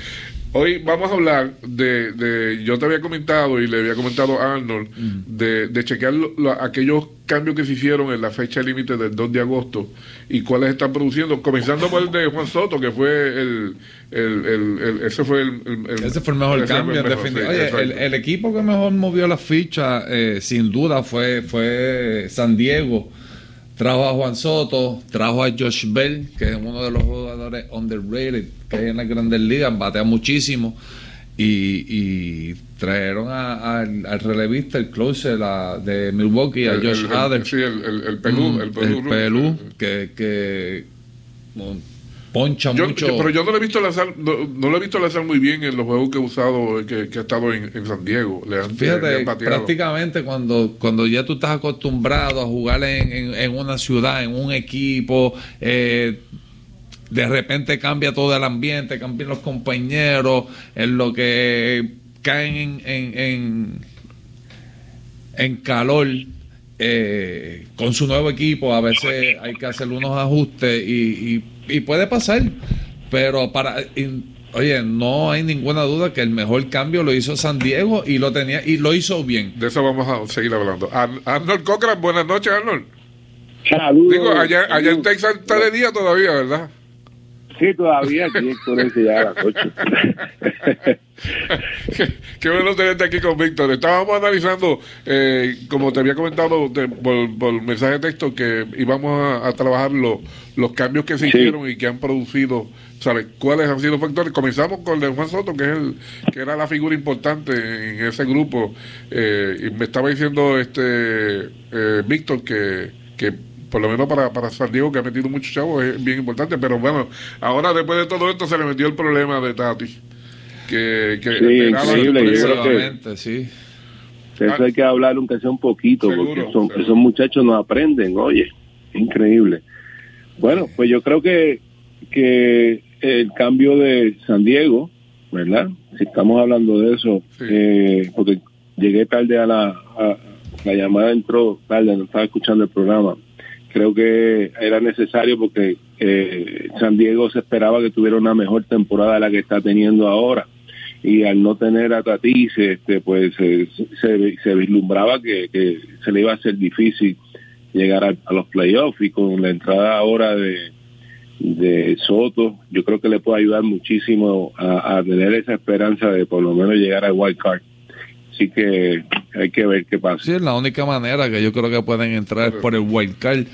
C: Hoy vamos a hablar de, de yo te había comentado y le había comentado a Arnold mm. de, de, chequear lo, lo, aquellos cambios que se hicieron en la fecha límite del 2 de agosto y cuáles están produciendo, comenzando por el de Juan Soto, que fue el, el, el ese fue el,
I: ese fue el mejor cambio, mejor, sí, Oye, el, equipo que mejor movió la ficha, eh, sin duda, fue, fue San Diego Trajo a Juan Soto, trajo a Josh Bell, que es uno de los jugadores underrated que hay en las grandes ligas, batea muchísimo. Y, y trajeron a, a, al relevista, el closer la, de Milwaukee, a
C: el,
I: Josh Hader.
C: Sí, el, el, Pelú.
I: Mm,
C: el Pelú,
I: el Pelú que, que poncha
C: yo,
I: mucho.
C: Yo, pero yo no lo he visto lanzar, no, no lo he visto lanzar muy bien en los juegos que he usado, que, que ha estado en, en, San Diego. Le han,
I: Fíjate,
C: le han
I: prácticamente cuando, cuando ya tú estás acostumbrado a jugar en, en, en una ciudad, en un equipo, eh, de repente cambia todo el ambiente, cambian los compañeros, en lo que caen en, en, en calor. Eh, con su nuevo equipo a veces hay que hacer unos ajustes y, y, y puede pasar pero para y, oye no hay ninguna duda que el mejor cambio lo hizo San Diego y lo tenía y lo hizo bien.
C: De eso vamos a seguir hablando. Ar Arnold Cochran buenas noches Arnold.
J: Saludos.
C: digo allá, allá en Texas está de día todavía verdad
J: Sí, todavía aquí en ya a las 8.
C: qué, qué, bueno tenerte aquí con Víctor. Estábamos analizando, eh, como te había comentado de, por, por, mensaje de texto, que íbamos a, a trabajar lo, los cambios que se sí. hicieron y que han producido, ¿sabes? ¿Cuáles han sido los factores? Comenzamos con el de Juan Soto, que es el que era la figura importante en ese grupo. Eh, y me estaba diciendo este eh, Víctor que, que por lo menos para, para San Diego, que ha metido muchos chavos, es bien importante. Pero bueno, ahora después de todo esto se le metió el problema de Tati. Que, que
J: sí, increíble. Yo creo que,
I: sí.
J: Eso hay que hablar aunque sea un poquito, seguro, porque son, esos muchachos no aprenden, oye, increíble. Bueno, pues yo creo que, que el cambio de San Diego, ¿verdad? Si estamos hablando de eso, sí. eh, porque llegué tarde a la, a, la llamada, entró tarde, no estaba escuchando el programa creo que era necesario porque eh, San Diego se esperaba que tuviera una mejor temporada de la que está teniendo ahora. Y al no tener a Tatis este pues eh, se, se, vislumbraba que, se le iba a hacer difícil llegar a, a los playoffs. Y con la entrada ahora de, de Soto yo creo que le puede ayudar muchísimo a, a tener esa esperanza de por lo menos llegar al wild card así que hay que ver qué pasa.
I: Sí, es la única manera que yo creo que pueden entrar por el wild card.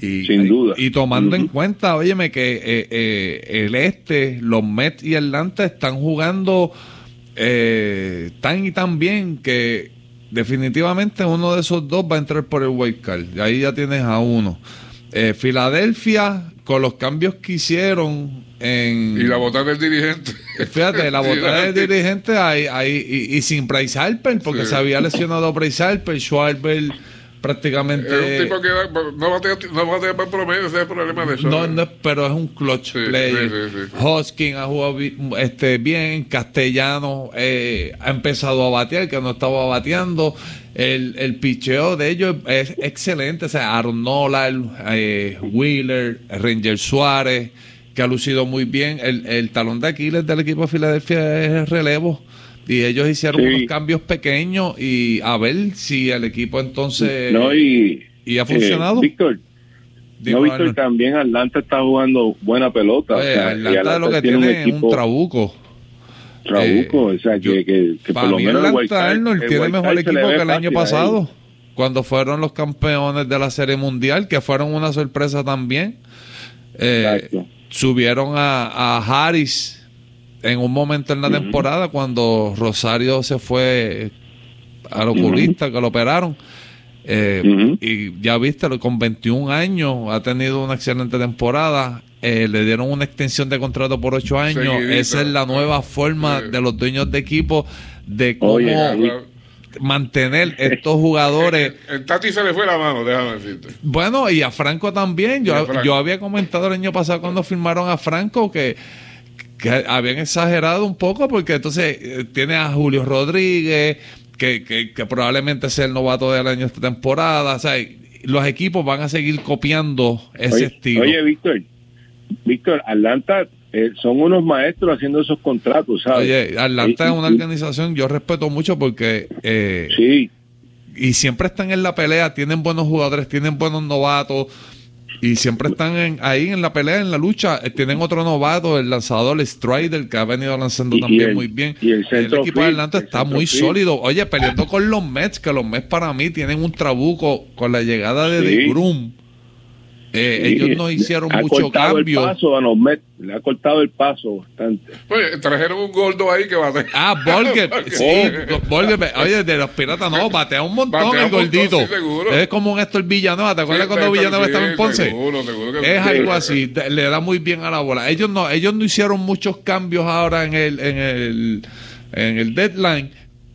I: Y,
J: Sin duda.
I: Y, y tomando uh -huh. en cuenta, óyeme, que eh, eh, el este, los Mets y Atlanta están jugando eh, tan y tan bien que definitivamente uno de esos dos va a entrar por el wild card. Ahí ya tienes a uno. Eh, Filadelfia, con los cambios que hicieron en...
C: Y la botada del dirigente.
I: Fíjate, la botada del dirigente ahí, ahí, y, sin Bryce Harper, porque se había lesionado Bryce Harper, Schwarber prácticamente.
C: Es un tipo que no va a tener, no va a tener promedio, ese es el problema de eso.
I: No, no, pero es un clutch player. Hoskin ha jugado este, bien, Castellano eh, ha empezado a batear, que no estaba bateando. El, el picheo de ellos es excelente. O sea, Arnold, eh, Wheeler, Ranger Suárez, que ha lucido muy bien. El, el talón de Aquiles del equipo de Filadelfia es el relevo y ellos hicieron unos cambios pequeños y a ver si el equipo entonces
J: no y,
I: y ha funcionado.
J: Eh, Víctor, no, Víctor, también Atlanta está jugando buena pelota.
I: Atlanta, lo que tiene es un, trabuco.
J: Trabuco, eh, o sea, que, que, por lo menos
I: Atlanta Arnold tiene mejor equipo que el año pasado. Cuando fueron los campeones de la Serie Mundial, que fueron una sorpresa también. Eh, subieron a, a Harris en un momento en la temporada cuando Rosario se fue al oculista, que lo operaron. Eh, y ya viste, con 21 años ha tenido una excelente temporada. Eh, le dieron una extensión de contrato por 8 años. Esa es la nueva forma de los dueños de equipo de cómo mantener estos jugadores.
C: El, Tati se le fue la mano, déjame decirte.
I: Bueno, y a Franco también. Yo, yo había comentado el año pasado cuando firmaron a Franco que que habían exagerado un poco porque entonces eh, tiene a Julio Rodríguez, que, que, probablemente sea el novato del año esta temporada. O sea, los equipos van a seguir copiando ese estilo.
J: Oye, Víctor, Víctor, Atlanta eh, son unos maestros haciendo esos contratos, ¿sabes?
I: Oye, Atlanta es una organización, yo respeto mucho porque... Eh,
J: sí.
I: Y siempre están en la pelea, tienen buenos jugadores, tienen buenos novatos y siempre están ahí en la pelea, en la lucha. Eh, tienen otro novato, el lanzador Strider, que ha venido lanzando también muy bien.
J: Y el,
I: equipo de Atlanta está muy sólido. Oye, peleando con los Mets, que los Mets para mí tienen un trabuco con la llegada de The Groom eh, ellos no hicieron mucho cambio.
J: El paso a los le ha cortado el paso bastante.
C: Oye, trajeron un gordo ahí que batea.
I: Ah, Volger. sí, Volger. Oye, de los piratas no, batea un montón el gordito. es como un Héctor Villanueva. ¿Te acuerdas cuando Villanueva estaba en Ponce? Seguro, seguro es algo así. Le da muy bien a la bola. Ellos no, ellos no hicieron muchos cambios ahora en el, en el, en el deadline,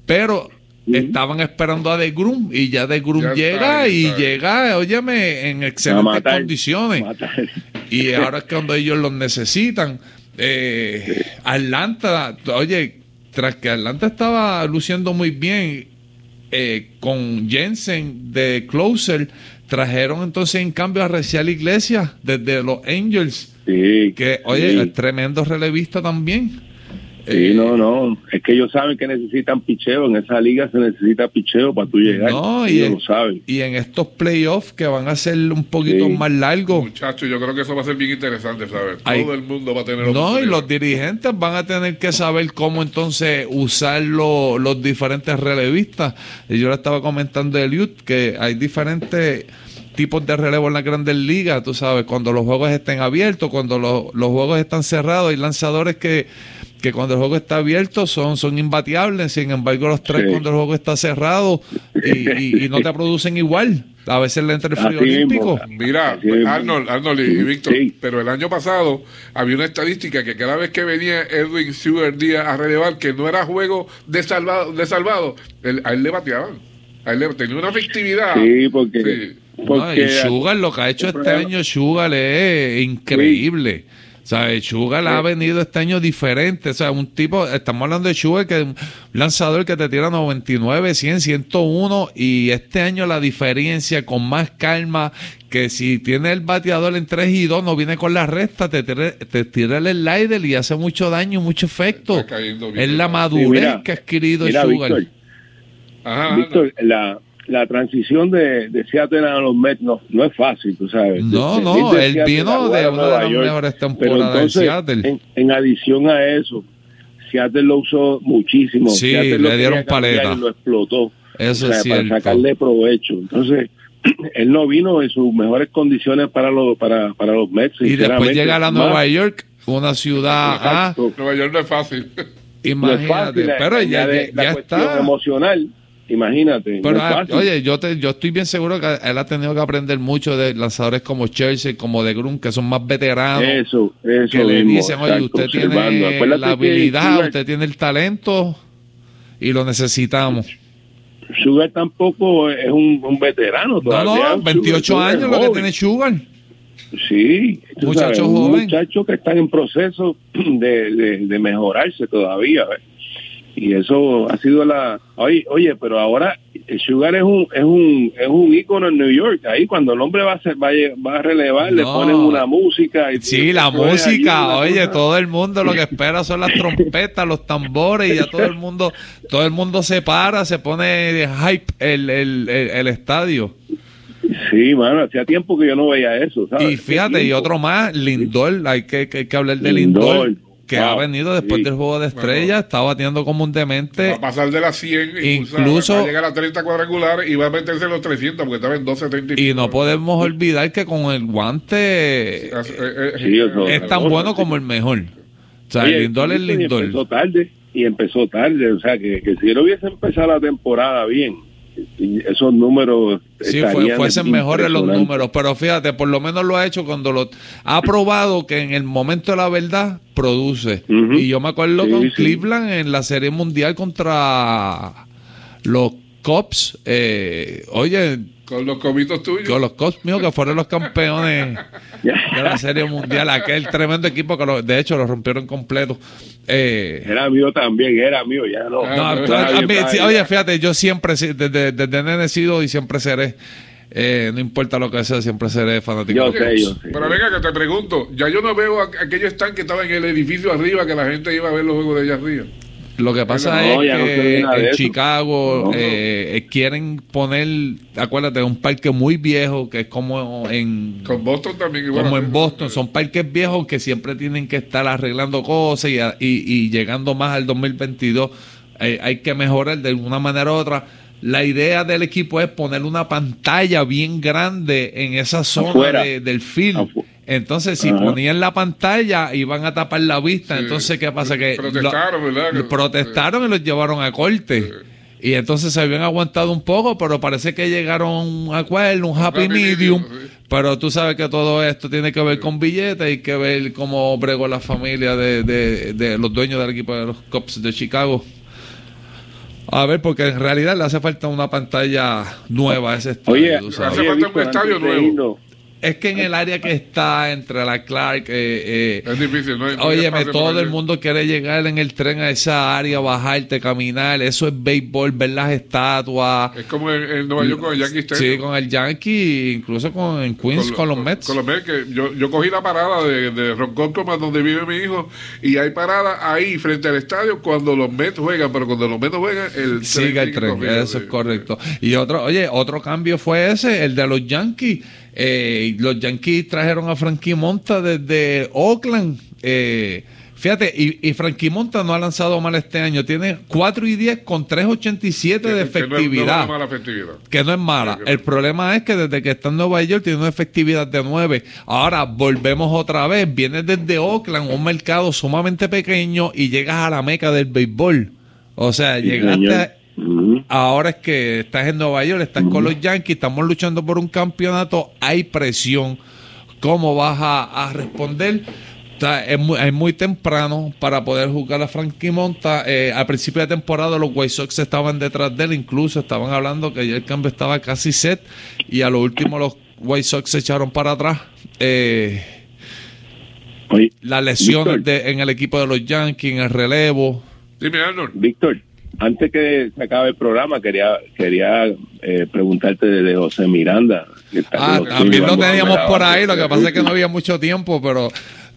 I: pero estaban esperando a De Grum y ya De Grum llega y llega, óyeme, en excelentes condiciones. Y ahora es cuando ellos los necesitan. Eh, Atlanta, oye, tras que Atlanta estaba luciendo muy bien eh, con Jensen de Closer, trajeron entonces en cambio a Recial Iglesias desde los Angels. que, oye, es tremendo relevista también.
J: Sí, no, no. Es que ellos saben que necesitan picheo. En esa liga se necesita picheo para tú llegar. No, y, en, lo saben.
I: y en estos playoffs que van a ser un poquito más largos.
C: Muchachos, yo creo que eso va a ser bien interesante saber. Todo el mundo va a tener.
I: No, y los dirigentes van a tener que saber cómo entonces usar los diferentes relevistas. Y yo le estaba comentando a Eliud que hay diferentes tipos de relevo en las grandes ligas, tú sabes, cuando los juegos estén abiertos, cuando los, los juegos están cerrados, hay lanzadores que que cuando el juego está abierto son, son imbateables, sin embargo los tres cuando el juego está cerrado y, no te producen igual. A veces le entra el frío olímpico.
C: Mira, Arnold, Arnold y, Víctor, pero el año pasado había una estadística que cada vez que venía Edwin Sugar Díaz a relevar que no era juego de salvado, de salvado a él le bateaban. A él le, tenía una efectividad.
J: Sí, porque...
I: porque Sugar, lo que ha hecho este año Sugar es increíble. O sea, Sugar ha venido este año diferente. O sea, un tipo, estamos hablando de Sugar, que es un lanzador que te tira 99, 100, 101. Y este año la diferencia con más calma, que si tiene el bateador en 3 y 2, no viene con la recta, te, te tira el slider y hace mucho daño, mucho efecto. Es la madurez que ha adquirido Sugar.
J: Víctor, Víctor la, la transición de, de Seattle a los Mets no, no es fácil, tú sabes.
I: No, no, él vino de una de las mejores temporadas de Seattle.
J: En, adición a eso, Seattle lo usó muchísimo.
I: Sí, le dieron paleta.
J: Y lo explotó.
I: Eso es
J: Para sacarle provecho. Entonces, él no vino en sus mejores condiciones para los, para, para los Mets.
I: Y después llega a la Nueva York, una ciudad...
C: Nueva York no es fácil.
I: Imagínate, pero ya,
J: la,
I: ya,
J: cuestión emocional imagínate.
I: Pero,
J: no
I: ah, oye, yo te, yo estoy bien seguro que él ha tenido que aprender mucho de lanzadores como Chelsea, como de Grun, que son más veteranos.
J: Eso, eso
I: que le
J: mismo,
I: dicen, oye, usted tiene
J: Acuérdate
I: la habilidad,
J: Sugar-
I: usted tiene el talento y lo necesitamos.
J: Sugar tampoco es un, un veterano
I: No,
J: todavía.
I: no, 28
J: Sugar es
I: años lo que tiene Sugar.
J: Sí, tú
I: Muchacho
J: sabes, un
I: joven.
J: muchacho que está en proceso de, de, de mejorarse todavía. ¿ves? Y eso ha sido la... Oye, oye, pero ahora el Sugar es un es un es un ícono en New York. Ahí cuando el hombre va a, ser, va, a, relevar, le ponen una música. Y
I: Sí, la
J: allí
I: música, oye,
J: cosa-
I: todo el mundo lo que espera son las trompetas, los tambores y ya todo el mundo, todo el mundo se para, se pone hype el, el, el, el estadio.
J: Sí, mano, hacía tiempo que yo no veía eso, ¿sabes?
I: Y fíjate, y otro más, Lindor, hay que, que, hay que hablar de
J: Lindor,
I: Lindor, que
J: wow,
I: ha venido después
J: sí.
I: del juego de estrellas, está bateando como un demente.
C: Va a pasar de las 100,
I: Incluso-
C: va a llegar a 30 cuadrangulares y va a meterse en los 300 porque estaba en 270
I: Y no podemos olvidar que con el guante
C: Eh, eh,
J: Sí, eso-
I: es tan bueno como el mejor. O sea,
J: Oye,
I: Lindor es
J: y
I: Lindor.
J: Empezó tarde y empezó tarde, o sea, que, que si él hubiese empezado la temporada bien, y esos números
I: Sí, fue, fuesen mejores los números, pero fíjate, por lo menos lo ha hecho cuando lo ha probado que en el momento de la verdad produce. Y yo me acuerdo
J: Sí,
I: con
J: sí.
I: Cleveland en la Serie Mundial contra los Cubs. eh, oye,
C: con los comitos tuyos.
I: con los Cubs míos que fueron los campeones de la Serie Mundial, aquel tremendo equipo que lo- de hecho lo rompieron completo. Eh,
J: Era mío también, era mío, ya no.
C: Ah,
I: no,
C: no,
I: tú-
C: está
I: a
J: bien,
I: mí-
J: está
I: sí,
J: bien.
I: oye, fíjate, yo siempre, desde, desde nene he sido y siempre seré. Eh, no importa lo que sea, siempre seré fanático.
J: Yo sé, yo sé.
C: Pero venga, que te pregunto, ya yo no veo a- aquellos están que estaban en el edificio arriba que la gente iba a ver los juegos de allá arriba.
I: Lo que pasa
J: No,
I: es
J: no
I: que en. Chicago eh, eh, quieren poner, acuérdate, un parque muy viejo que es como en
C: Con Boston también. igual.
I: como en Boston, son parques viejos que siempre tienen que estar arreglando cosas y, y- y llegando más al 2022 eh, hay que mejorar de una manera u otra. La idea del equipo es poner una pantalla bien grande en esa zona de- del.
J: Afu-
I: Entonces, si
J: Ajá.
I: ponían la pantalla, iban a tapar la vista.
C: Sí.
I: Entonces, ¿qué pasa? Que
C: Protestaron,
I: y los llevaron a corte. Y entonces se habían aguantado un poco, pero parece que llegaron a un acuerdo, un happy,
C: happy
I: medium.
C: medium, sí.
I: Pero tú sabes que todo esto tiene que ver con billetes, hay que ver cómo bregó la familia de, de- de los dueños del equipo de los Cubs de Chicago. A ver, porque en realidad le hace falta una pantalla nueva a ese estadio.
J: Oye,
C: hace falta un estadio nuevo.
I: Es que en el área que está entre la Clark, eh, eh,
C: Es difícil, ¿no? hay-
I: Óyeme, todo el mundo quiere llegar en el tren a esa área, bajarte, caminar. Eso es béisbol, ver las estatuas.
C: Es como en, Nueva York con el Yankee Stadium.
I: Sí, con el Yankee, incluso con en Queens, con, los Mets.
C: Con los Mets, que yo, yo cogí la parada de, de Ronconcoma, donde vive mi hijo, y hay parada ahí frente al estadio cuando los Mets juegan, pero cuando los Mets no juegan, el
I: Siga el tren, eso
C: sí.
I: es correcto. Y otro, oye, otro cambio fue ese, el de los Yankees. Eh, los Yankees trajeron a Frankie Monta desde Oakland. Eh, fíjate, y, y Frankie Monta no ha lanzado mal este año. Tiene 4 y 10 con 3.87 de
C: Que- que no es- no es
I: efectividad.
C: una mala efectividad.
I: que no es mala.
C: Sí, que no.
I: El problema es que desde que está en Nueva York tiene una efectividad de 9. Ahora volvemos otra vez. Vienes desde Oakland, un mercado sumamente pequeño, y llegas a la meca del béisbol. O sea,
J: Sí,
I: llegaste.
J: señor.
I: a-. Ahora es que estás en Nueva York, estás con los Yankees, estamos luchando por un campeonato, hay presión. ¿Cómo vas a, a responder? Está- es, muy, es muy temprano para poder jugar a Frankie Monta. Eh, al principio de temporada los White Sox estaban detrás de él, incluso estaban hablando que ya el cambio estaba casi set y a lo último los White Sox se echaron para atrás. Eh,
J: Oye,
I: las lesiones
J: Víctor.
I: de, en el equipo de los Yankees, en el relevo.
C: Dime, Arnold.
J: Víctor, antes que se acabe el programa, quería quería eh, preguntarte de, José Miranda. que está
I: Ah, también lo teníamos por ahí, lo que pasa es que no había mucho tiempo, pero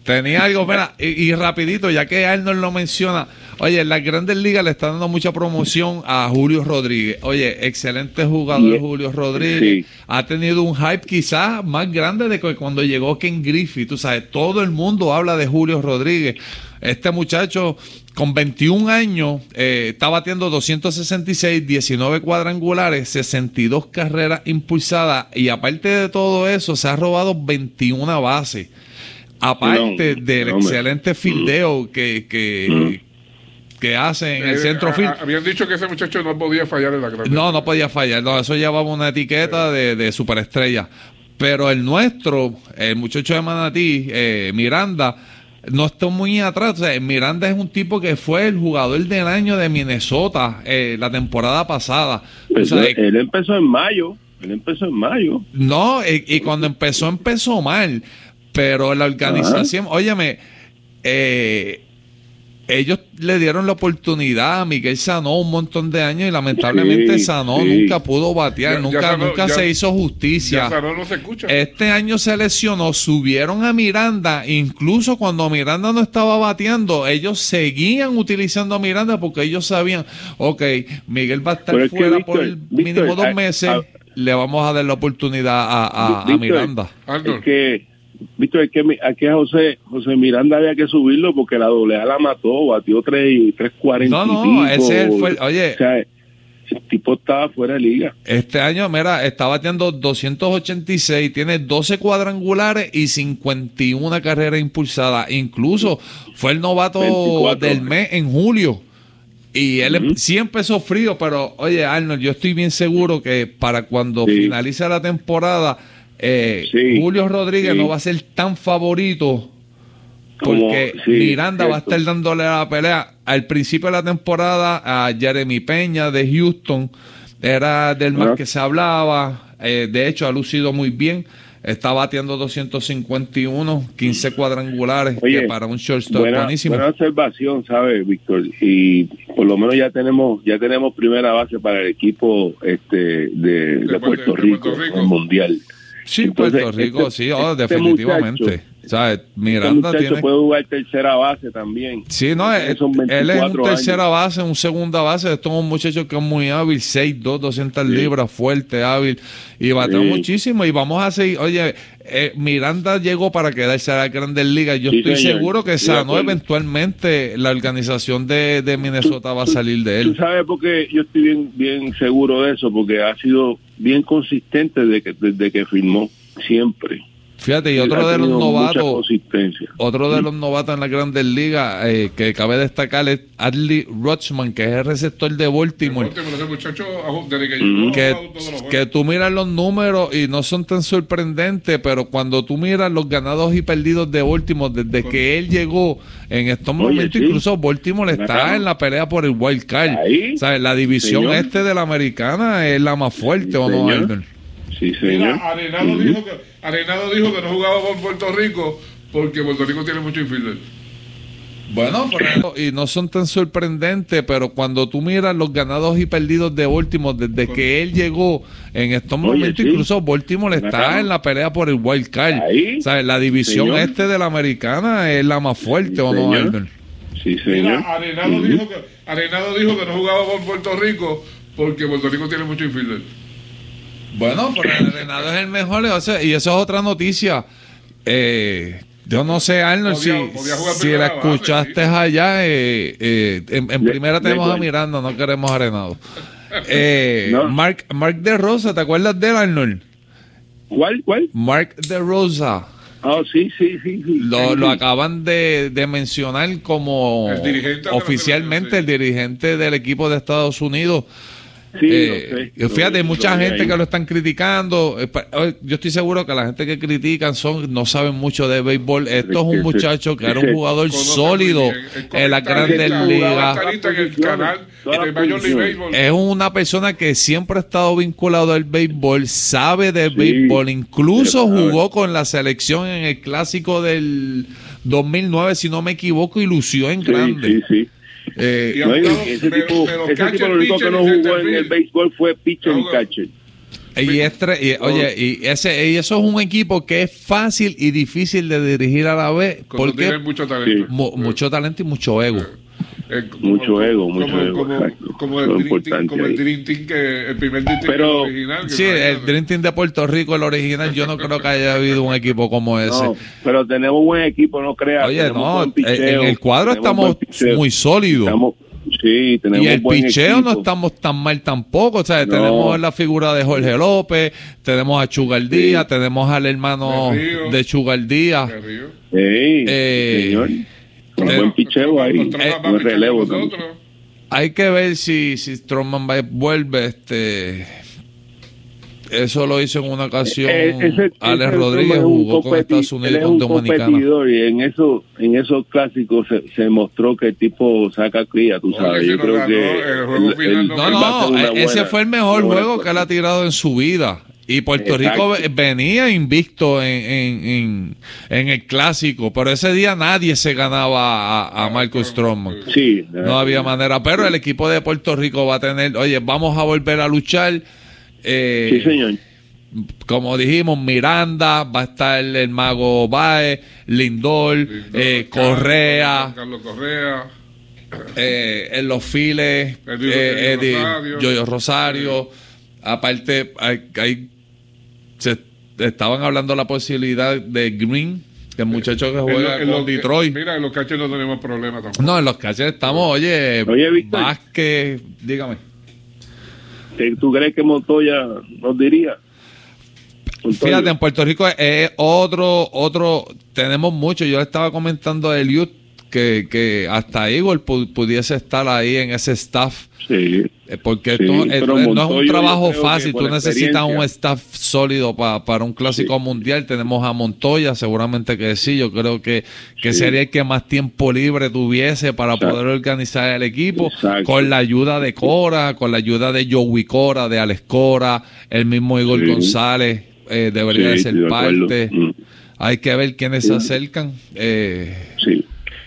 I: tenía algo, mira, y, y rapidito, ya que Arnold lo menciona, oye, en las grandes ligas le está dando mucha promoción a Julio Rodríguez. Oye, excelente jugador Julio Rodríguez.
J: sí.
I: Ha tenido un hype quizás más grande de que cuando llegó Ken Griffey. Tú sabes, todo el mundo habla de Julio Rodríguez. Este muchacho con 21 años eh, está batiendo 266, 19 cuadrangulares, 62 carreras impulsadas y aparte de todo eso se ha robado 21 bases. Aparte
J: No,
I: del excelente fildeo que, que, que hace en el
C: Eh,
I: centro
C: a-
I: field.
C: Habían dicho que ese muchacho no podía fallar en la grande.
I: No, no podía fallar. No, eso llevaba una etiqueta de, de superestrella. Pero el nuestro, el muchacho de Manatí, eh, Miranda, no está muy atrás. O sea, Miranda es un tipo que fue el jugador del año de Minnesota eh, la temporada pasada. O
J: Pues,
I: sea,
J: él empezó en mayo. Él empezó en mayo.
I: no, y, y cuando empezó, empezó mal. Pero la organización, óyeme, eh, ellos le dieron la oportunidad a Miguel Sanó un montón de años y lamentablemente
J: Sí,
I: Sanó
J: sí.
I: nunca pudo batear,
C: Ya- ya
I: nunca,
C: Sanó-
I: nunca
C: ya-
I: se hizo justicia.
C: Ya Sanó no se escucha.
I: Este año se lesionó, subieron a Miranda, incluso cuando Miranda no estaba bateando, ellos seguían utilizando a Miranda porque ellos sabían, ok, Miguel va a estar
J: Pero es que,
I: fuera
J: Víctor,
I: por el
J: Víctor,
I: mínimo dos meses,
J: a-
I: le vamos a dar la oportunidad a, a-
J: Víctor,
I: Miranda.
J: Es que, Víctor, es que aquí José, José Miranda había que subirlo porque la doble A la mató, batió 3, 340
I: No, no, ese fue- oye.
J: O sea, tipo estaba fuera de liga.
I: Este año, mira, está bateando 286, tiene 12 cuadrangulares y 51 carreras impulsadas. Incluso fue el novato
J: 24.
I: del mes en julio. Y él em- sí empezó frío, pero oye, Arnold, yo estoy bien seguro que para cuando
J: Sí.
I: finalice la temporada, eh,
J: Sí,
I: Julio Rodríguez
J: sí.
I: no va a ser tan favorito
J: Como-
I: porque
J: sí,
I: Miranda va a estar dándole la pelea. Al principio de la temporada, a Jeremy Peña de Houston, era del más que se hablaba. Eh, de hecho, ha lucido muy bien. Está bateando 251, 15 cuadrangulares,
J: Oye,
I: que para un shortstop
J: buena,
I: buenísimo.
J: buena observación, ¿sabes, Víctor? Y por lo menos ya tenemos ya tenemos primera base para el equipo este de, de
C: Puerto-
J: Puerto,
C: de
J: Rico,
C: Puerto Rico.
J: en el Mundial.
I: Sí,
J: entonces,
I: Puerto Rico,
J: este-
I: sí, oh,
J: este
I: definitivamente.
J: muchacho-
I: ¿Sabes?
J: Este
I: Miranda tiene...
J: puede jugar tercera base también.
I: Sí, no, él,
J: son
I: él es un
J: 24
I: tercera
J: años.
I: base, un segunda base. Esto es un muchacho que es muy hábil, 6'2, 200 libras, fuerte, hábil. Y batea
J: Sí.
I: muchísimo. Y vamos a seguir. Oye, eh, Miranda llegó para quedarse a la Grandes Ligas. Yo
J: Sí,
I: estoy
J: señor.
I: seguro que Sano eventualmente la organización de, de Minnesota va a salir de
J: Tú
I: él.
J: sabes porque yo estoy bien bien seguro de eso, porque ha sido bien consistente desde que, desde que firmó, siempre.
I: Fíjate, y otro de los novatos. Otro de los novatos en las grandes ligas eh, que cabe destacar es Adley Rutschman, que es el receptor de Baltimore.
C: Muchacho, que
I: tú miras los números y no son tan sorprendentes, pero cuando tú miras los ganados y perdidos de Baltimore desde que él llegó, en estos
J: Oye,
I: momentos
J: sí.
I: incluso Baltimore está en la pelea por el wild card.
J: Ahí,
I: ¿Sabes? La división
J: señor.
I: este de la americana es la más fuerte, ¿o no. Arnold?
J: Sí, señor.
C: Mira, Arenado, dijo que, Arenado dijo que no jugaba por Puerto Rico porque Puerto Rico tiene mucho infielder.
I: Bueno, pero- y no son tan sorprendentes, pero cuando tú miras los ganados y perdidos de Baltimore desde que él llegó, en estos
J: Oye,
I: momentos
J: sí.
I: incluso Baltimore está en la pelea por el wild card.
J: Ahí,
I: ¿Sabes? La división
J: señor.
I: este de la americana es la más fuerte,
J: Sí,
I: ¿o no,
J: señor.
I: Arnold?
J: Sí, señor.
C: Mira, Arenado, dijo que, Arenado dijo que no jugaba por Puerto Rico porque Puerto Rico tiene mucho infielder.
I: Bueno, pero el Renado es el mejor, o sea, y eso es otra noticia. Eh, yo no sé, Arnold,
C: Podía-
I: si, si la escuchaste allá. eh, eh, en, en
J: Le-
I: primera tenemos a. Miranda, no queremos a Renado. Eh,
J: No.
I: Mark, Mark de Rosa, ¿te acuerdas de él, Arnold?
J: ¿Cuál, cuál?
I: Mark de Rosa.
J: Ah, sí, sí, sí. sí.
I: Lo,
J: Sí,
I: lo acaban de, de mencionar como
C: El dirigente
I: oficialmente el dirigente del equipo de Estados Unidos.
J: Sí,
I: Eh,
J: lo sé,
I: y fíjate, hay
J: lo-
I: mucha
J: lo
I: gente que lo están criticando. Eh, eh, Yo estoy seguro que la gente que critican son no saben mucho de béisbol. Esto es un muchacho que era un jugador sólido.
C: El
I: en las
C: comentarista,
I: grandes ligas. Es una persona que siempre ha estado vinculado al béisbol, sabe de
J: Sí,
I: béisbol, incluso jugó con la selección en el clásico del 2009, si no me equivoco, y lució en
J: Sí,
I: grande.
J: sí, sí.
I: Eh,
J: No, ese
C: pero-
J: tipo,
C: pero
J: ese
C: catcher,
J: tipo lo único que no jugó en el béisbol fue pitcher y catcher.
I: Y, es y, oye, y, ese, y eso es un equipo que es fácil y difícil de dirigir a la vez
C: Cuando
I: porque
C: tiene mucho talento.
I: mu- mucho talento y mucho ego.
C: Eh, como-
J: Mucho ego, mucho
C: como,
J: ego,
C: Como, el, Dream Team, como el. Dream Team que el primer Dream Team
J: Pero-
C: original.
I: Sí, el Dream Team de Puerto Rico, el original, yo no creo que haya habido un equipo como ese.
J: No, pero tenemos buen equipo, no creas.
I: Oye,
J: tenemos
I: no, en
J: picheo,
I: en el cuadro estamos muy sólidos.
J: Estamos- sí, tenemos
I: Y el
J: buen
I: picheo no estamos tan mal tampoco. O sea,
J: No.
I: tenemos la figura de Jorge López, tenemos a Chugal Díaz, tenemos al hermano
C: De Río.
I: de Chugal Díaz.
C: De Río.
J: Sí,
I: Eh,
J: señor. Un buen picheo ahí, un relevo.
I: Hay que ver si, si Strongman vuelve. este Eso lo hizo en una ocasión. Eh, Alex Rodríguez jugó con Estados Unidos
J: y con Dominicana. Y en, eso, en esos clásicos se, se mostró que el tipo saca cría, tú sabes. Yo creo que.
I: no, no, ese fue el mejor juego que él ha tirado en su vida. Y Puerto Rico venía invicto en, en, el clásico, pero ese día nadie se ganaba a, a Marcus Stroman.
J: Sí,
I: no había manera. Pero el equipo de Puerto Rico va a tener, oye, vamos a volver a luchar.
J: Eh, sí, señor.
I: Como dijimos, Miranda, va a estar el mago Bae, Lindor, eh, Correa.
C: Carlos Correa.
I: Eh, en los files, Eddie, Rosario. Rosario. Aparte, hay, hay se estaban hablando la posibilidad de Green, que el muchacho que juega en, Detroit.
C: Mira, en los caches no tenemos problemas
I: tampoco. No, en los caches estamos, oye, oye más que, dígame.
J: ¿Tú crees que Montoya nos diría?
I: Fíjate, en Puerto Rico es otro, otro, tenemos mucho. Yo le estaba comentando a Eliud que, que hasta Igor pudiese estar ahí en ese staff.
J: Sí.
I: Eh, porque no es un trabajo fácil, tú necesitas un staff sólido para un clásico mundial. Tenemos a Montoya, seguramente que sí. Yo creo que, que sería el que más tiempo libre tuviese para poder organizar el equipo. Con la ayuda de Cora, con la ayuda de Joey Cora, de Alex Cora, el mismo Igor González eh, debería ser parte. Mm. Hay que ver quiénes se acercan. Eh,
J: sí.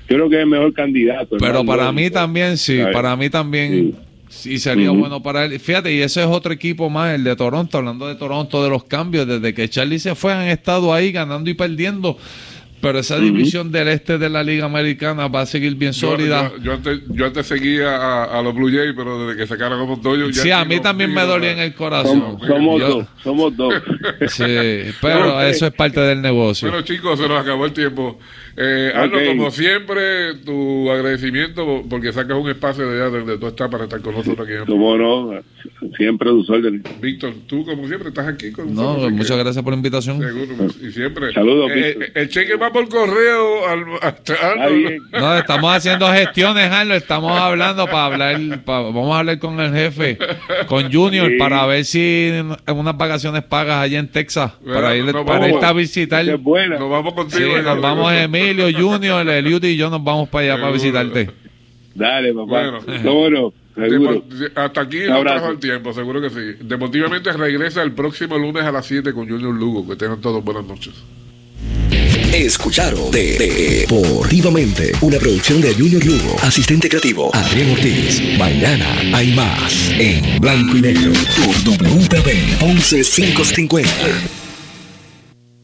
J: Yo creo que es el mejor candidato.
I: Pero para mí también, sí, para mí también Sí, sería bueno para él. Fíjate, y ese es otro equipo más, el de Toronto, hablando de Toronto, de los cambios, desde que Charlie se fue, han estado ahí ganando y perdiendo. Pero esa división del este de la Liga Americana va a seguir bien sólida.
C: Yo, antes, yo antes seguía a, los Blue Jays, pero desde que sacaron como Montoyo.
I: Sí, a mí también me dolía en el corazón.
J: Somos, dos, somos dos.
I: Sí, pero eso es parte del negocio.
C: Bueno, chicos, se nos acabó el tiempo. Eh, como siempre, tu agradecimiento porque sacas un espacio de allá donde tú estás para estar con nosotros aquí.
J: Como no, siempre tus órdenes.
C: Víctor, tú como siempre estás aquí con
I: nosotros. No, muchas gracias por la invitación.
C: Seguro, y siempre.
J: Saludos,
C: eh, eh, El cheque va por correo al,
I: No, estamos haciendo gestiones, Arlo, estamos hablando para hablar, vamos a hablar con el jefe, con Junior, para ver si en unas vacaciones pagas allá en Texas, para, ir, para irte a visitar.
J: Nos
C: vamos contigo.
I: Sí, nos vamos en Emilio, Junior, Eliud y yo nos vamos para allá para visitarte.
J: Dale, papá. Bueno.
C: hasta aquí no trajo el tiempo, seguro que sí. Deportivamente regresa el próximo lunes a las 7 con Junior Lugo. Que tengan todos buenas noches.
A: Escucharon de Deportivamente, una producción de Junior Lugo, asistente creativo Adrián Ortiz. Mañana hay más en Blanco y Negro por WPB 11550.